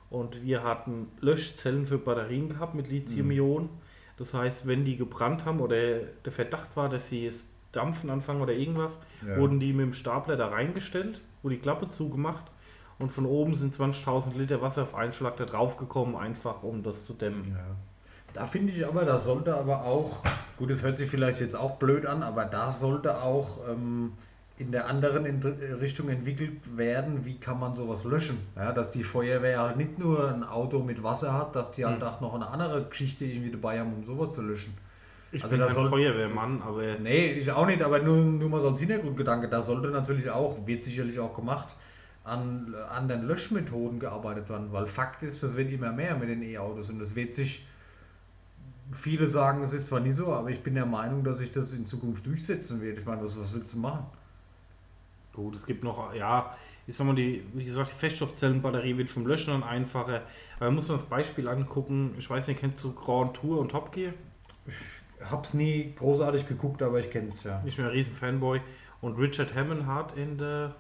und wir hatten Löschzellen für Batterien gehabt mit Lithium-Ionen. Das heißt, wenn die gebrannt haben oder der Verdacht war, dass sie es dampfen anfangen oder irgendwas, Ja. wurden die mit dem Stapler da reingestellt, wurde die Klappe zugemacht und von oben sind 20.000 Liter Wasser auf einen Schlag da drauf gekommen, einfach um das zu dämmen. Ja. Da finde ich aber, da sollte aber auch, gut, das hört sich vielleicht jetzt auch blöd an, aber da sollte auch ähm, in der anderen in Richtung entwickelt werden, wie kann man sowas löschen. Ja, dass die Feuerwehr halt nicht nur ein Auto mit Wasser hat, dass die halt Mhm. auch noch eine andere Geschichte irgendwie dabei haben, um sowas zu löschen. Ich Also bin kein soll- Feuerwehrmann, aber Nee, ich auch nicht, aber nur, nur mal so als Hintergrundgedanke, da sollte natürlich auch, wird sicherlich auch gemacht, an anderen Löschmethoden gearbeitet werden, weil Fakt ist, das wird immer mehr mit den E-Autos und das wird sich, viele sagen, es ist zwar nie so, aber ich bin der Meinung, dass sich das in Zukunft durchsetzen wird. Ich meine, was, was willst du machen? Gut, es gibt noch, ja, ich sag mal, die, wie gesagt, die Feststoffzellenbatterie wird vom Löschen dann einfacher. Aber man muss man das Beispiel angucken, ich weiß nicht, kennst du Grand Tour und Top Gear? Hab's nie großartig geguckt, aber ich kenne es ja. Ich bin ein riesen Fanboy. Und Richard Hammond hat in der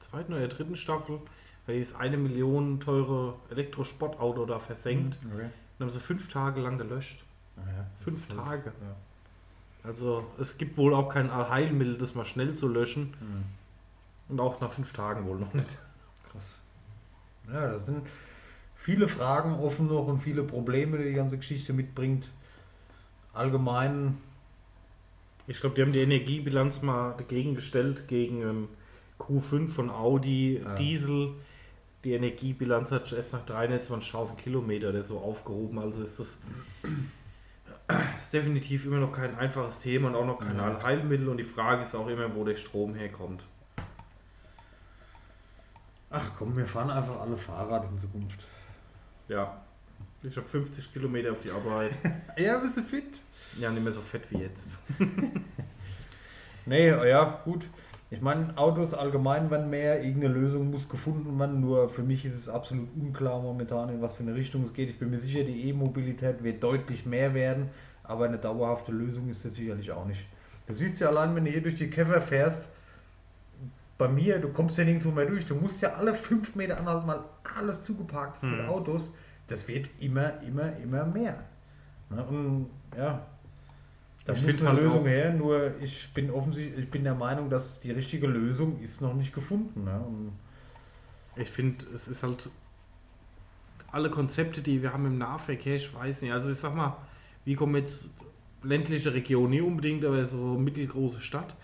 zweiten oder dritten Staffel dieses eine Million teure Elektrosportauto da versenkt. Okay. Dann haben sie fünf Tage lang gelöscht. Naja, das Fünf Tage. Ja. Also es gibt wohl auch kein Allheilmittel, das mal schnell zu löschen. Mhm. Und auch nach fünf Tagen wohl noch nicht. Krass. Ja, das sind viele Fragen offen noch und viele Probleme, die die ganze Geschichte mitbringt. Allgemein, Ich glaube, die haben die Energiebilanz mal dagegen gestellt gegen ähm, Q5 von Audi Ja. Diesel. Die Energiebilanz hat erst nach 320.000 Kilometer oder so aufgehoben. Also ist das ist definitiv immer noch kein einfaches Thema und auch noch kein Ja. Heilmittel. Und die Frage ist auch immer, wo der Strom herkommt. Ach komm, wir fahren einfach alle Fahrrad in Zukunft. Ja. Ich habe 50 Kilometer auf die Arbeit. Ja, bist du fit? Ja, nicht mehr so fett wie jetzt. Nee, ja, gut. Ich meine, Autos allgemein werden mehr, irgendeine Lösung muss gefunden werden, nur für mich ist es absolut unklar momentan, in was für eine Richtung es geht. Ich bin mir sicher, die E-Mobilität wird deutlich mehr werden, aber eine dauerhafte Lösung ist es sicherlich auch nicht. Du siehst ja allein, wenn du hier durch die Käfer fährst, bei mir, du kommst ja nirgendwo mehr durch, du musst ja alle fünf Meter anhalten, weil alles zugeparkt ist mit Mhm. Autos. Das wird immer, immer, immer mehr. Ne? Und ja, da Ich muss eine halt Lösung her, nur ich bin offensichtlich, ich bin der Meinung, dass die richtige Lösung ist noch nicht gefunden. Ne? Ich finde, es ist halt alle Konzepte, die wir haben im Nahverkehr, ich weiß nicht. Also ich sag mal, wie kommen jetzt ländliche Region nicht unbedingt, aber so mittelgroße Stadt,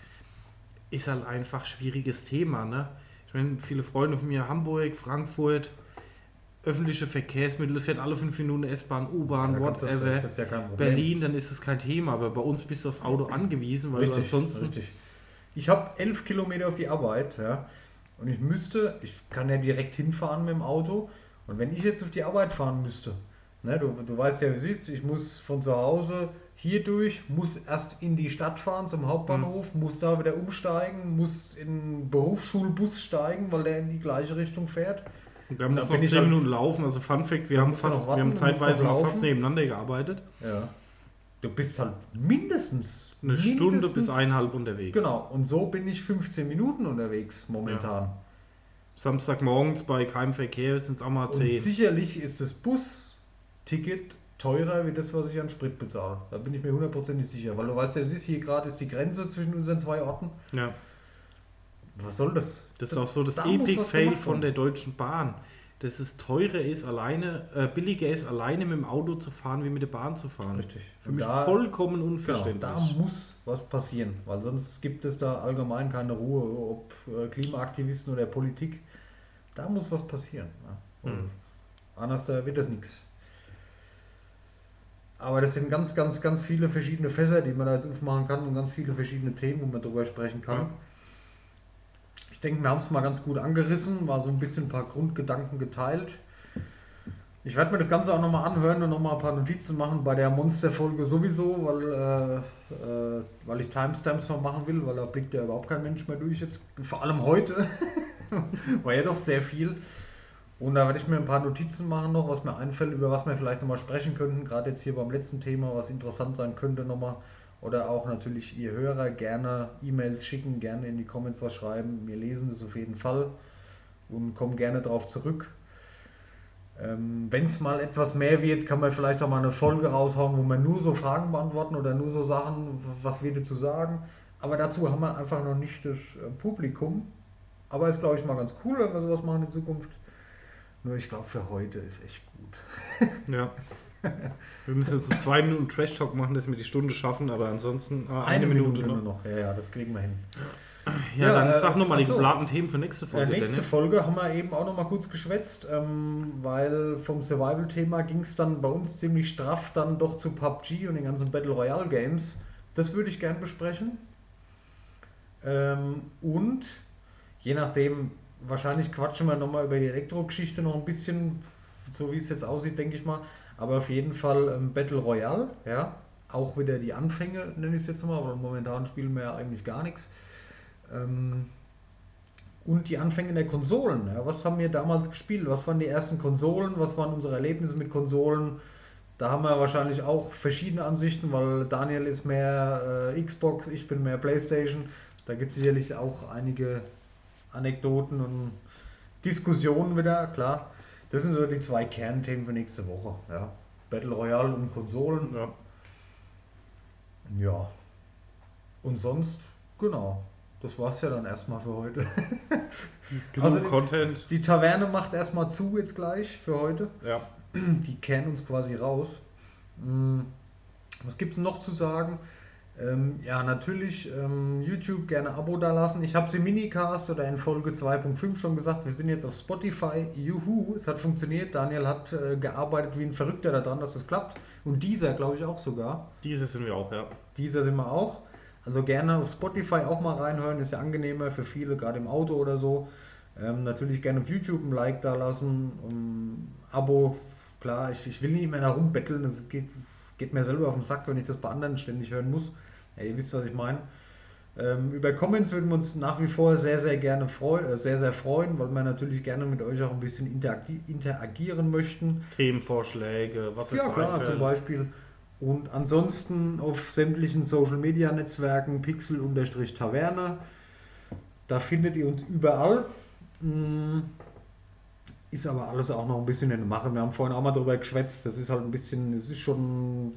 ist halt einfach schwieriges Thema. Ne? Ich meine, viele Freunde von mir, Hamburg, Frankfurt, öffentliche Verkehrsmittel, es fährt alle fünf Minuten S-Bahn, U-Bahn, du- whatever. das ist ja. Berlin, dann ist es kein Thema, aber bei uns bist du aufs Auto angewiesen, weil du ansonsten. richtig. Ich habe elf Kilometer auf die Arbeit, ja, und ich müsste, ich kann ja direkt hinfahren mit dem Auto, und wenn ich jetzt auf die Arbeit fahren müsste, ne, du, du weißt ja, wie es ist, ich muss von zu Hause hier durch, muss erst in die Stadt fahren zum Hauptbahnhof, muss da wieder umsteigen, muss in einen Berufsschulbus steigen, weil der in die gleiche Richtung fährt. Wir haben Da jetzt bin noch ich 10 halt- Minuten laufen, also Fun Fact, wir haben fast, warten, wir haben zeitweise noch fast nebeneinander gearbeitet. Ja. Du bist halt mindestens Eine Stunde bis mindestens- eineinhalb unterwegs. Genau, und so bin ich 15 Minuten unterwegs momentan. Samstagmorgens bei keinem Verkehr sind es auch mal Und 10. sicherlich ist das Busticket teurer wie das, was ich an Sprit bezahle. Da bin ich mir hundertprozentig sicher. Weil du weißt ja, es ist hier gerade ist die Grenze zwischen unseren zwei Orten. Ja, Was soll das? das ist auch so das Da muss Epic was Fail gemacht von der Deutschen Bahn. Dass es teurer ist, alleine, äh, billiger ist, alleine mit dem Auto zu fahren, wie mit der Bahn zu fahren. Richtig. Für Und mich da- vollkommen Genau, unverständlich. da muss was passieren, weil sonst gibt es da allgemein keine Ruhe, ob äh, Klimaaktivisten oder Politik. Da muss was passieren. Ja. Mhm. Anders da wird das nichts. Aber das sind ganz, ganz, ganz viele verschiedene Fässer, die man da jetzt aufmachen kann und ganz viele verschiedene Themen, wo man drüber sprechen kann. Ja. Ich denke, wir haben es mal ganz gut angerissen, mal so ein bisschen ein paar Grundgedanken geteilt. Ich werde mir das Ganze auch nochmal anhören und nochmal ein paar Notizen machen bei der Monster-Folge sowieso, weil, äh, äh, weil ich Timestamps mal machen will, weil da blickt ja überhaupt kein Mensch mehr durch jetzt. Vor allem heute. War ja doch sehr viel. Und da werde ich mir ein paar Notizen machen noch, was mir einfällt, über was wir vielleicht nochmal sprechen könnten. Gerade jetzt hier beim letzten Thema, was interessant sein könnte nochmal. Oder auch natürlich ihr Hörer gerne E-Mails schicken, gerne in die Comments was schreiben. Wir lesen das auf jeden Fall und kommen gerne darauf zurück. Ähm, Wenn es mal etwas mehr wird, kann man vielleicht auch mal eine Folge raushauen, wo wir nur so Fragen beantworten oder nur so Sachen, was wir dazu sagen. Aber dazu haben wir einfach noch nicht das äh, Publikum. Aber ist, glaube ich, mal ganz cool, wenn wir sowas machen in Zukunft. Nur ich glaube, für heute ist echt gut. Ja. Wir müssen jetzt so zwei Minuten Trash Talk machen, dass wir die Stunde schaffen, aber ansonsten ah, eine, Minute, nur noch. noch. Ja, ja, das kriegen wir hin. Ja, Ja, dann äh, sag nochmal die geplanten Themen für nächste Äh, Folge. nächste Dennis. Folge haben wir eben auch noch mal kurz geschwätzt, ähm, weil vom Survival-Thema ging es dann bei uns ziemlich straff dann doch zu PUBG und den ganzen Battle Royale Games. Das würde ich gern besprechen. Ähm, und je nachdem, wahrscheinlich quatschen wir nochmal über die Elektro-Geschichte noch ein bisschen, so wie es jetzt aussieht, denke ich mal. Aber auf jeden Fall ähm, Battle Royale, ja. Auch wieder die Anfänge, nenne ich es jetzt mal, weil momentan spielen wir ja eigentlich gar nichts. Ähm, und die Anfänge der Konsolen. Ja, was haben wir damals gespielt? Was waren die ersten Konsolen? Was waren unsere Erlebnisse mit Konsolen? Da haben wir wahrscheinlich auch verschiedene Ansichten, weil Daniel ist mehr äh, Xbox, ich bin mehr PlayStation. Da gibt es sicherlich auch einige Anekdoten und Diskussionen wieder, klar. Das sind so die zwei Kernthemen für nächste Woche. Ja. Battle Royale und Konsolen. Ja. Ja. Und sonst, genau. Das war's ja dann erstmal für heute. Genug Also- Content. Die Taverne macht erstmal zu jetzt gleich für heute. Ja. Die kehren uns quasi raus. Mm, Was gibt's noch zu sagen? Ähm, ja, natürlich ähm, YouTube gerne Abo da lassen. Ich habe es im Minicast oder in Folge 2.5 schon gesagt, wir sind jetzt auf Spotify. Juhu, es hat funktioniert. Daniel hat äh, gearbeitet wie ein Verrückter daran, dass es klappt. Und dieser, glaube ich, auch sogar. Diese sind wir auch, ja. Dieser sind wir auch. Also gerne auf Spotify auch mal reinhören, ist ja angenehmer für viele, gerade im Auto oder so. Ähm, natürlich gerne auf YouTube ein Like da lassen, um, Abo. Klar, ich, ich will nicht mehr da rumbetteln, das geht, geht mir selber auf den Sack, wenn ich das bei anderen ständig hören muss. Ja, ihr wisst, was ich meine. Ähm, über Comments würden wir uns nach wie vor sehr, sehr gerne freuen, äh, sehr, sehr freuen, weil wir natürlich gerne mit euch auch ein bisschen interagi interagieren möchten. Themenvorschläge, was Ja, euch klar, einfällt. zum Beispiel. Und ansonsten auf sämtlichen Social Media Netzwerken Pixel-Taverne. Da findet ihr uns überall. Mm, Ist aber alles auch noch ein bisschen in der Mache. Wir haben vorhin auch mal darüber geschwätzt. Das ist halt ein bisschen, es ist schon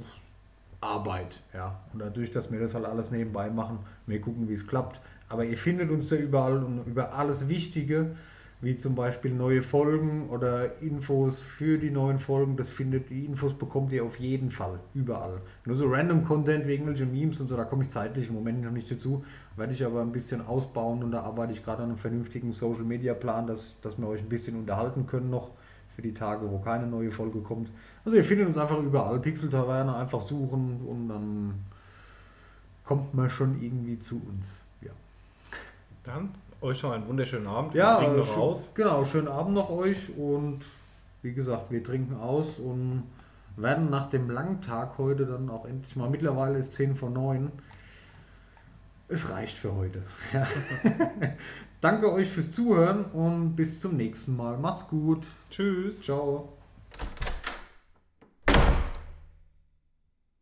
Arbeit. Ja. Und dadurch, dass wir das halt alles nebenbei machen, wir gucken, wie es klappt. Aber ihr findet uns da überall und über alles Wichtige, wie zum Beispiel neue Folgen oder Infos für die neuen Folgen. Das findet, die Infos bekommt ihr auf jeden Fall überall. Nur so random Content wie irgendwelche Memes und so, da komme ich zeitlich im Moment noch nicht dazu. Werde ich aber ein bisschen ausbauen und da arbeite ich gerade an einem vernünftigen Social Media Plan, dass, dass wir euch ein bisschen unterhalten können noch für die Tage, wo keine neue Folge kommt. Also ihr findet uns einfach überall. Pixel Taverne einfach suchen und dann kommt man schon irgendwie zu uns. Ja. Dann euch noch einen wunderschönen Abend. Ja, wir trinken noch schön- aus. Genau, schönen Abend noch euch und wie gesagt, wir trinken aus und werden nach dem langen Tag heute dann auch endlich mal, mittlerweile ist 10 vor 9. Es reicht für heute. Ja. Danke euch fürs Zuhören und bis zum nächsten Mal. Macht's gut. Tschüss. Ciao.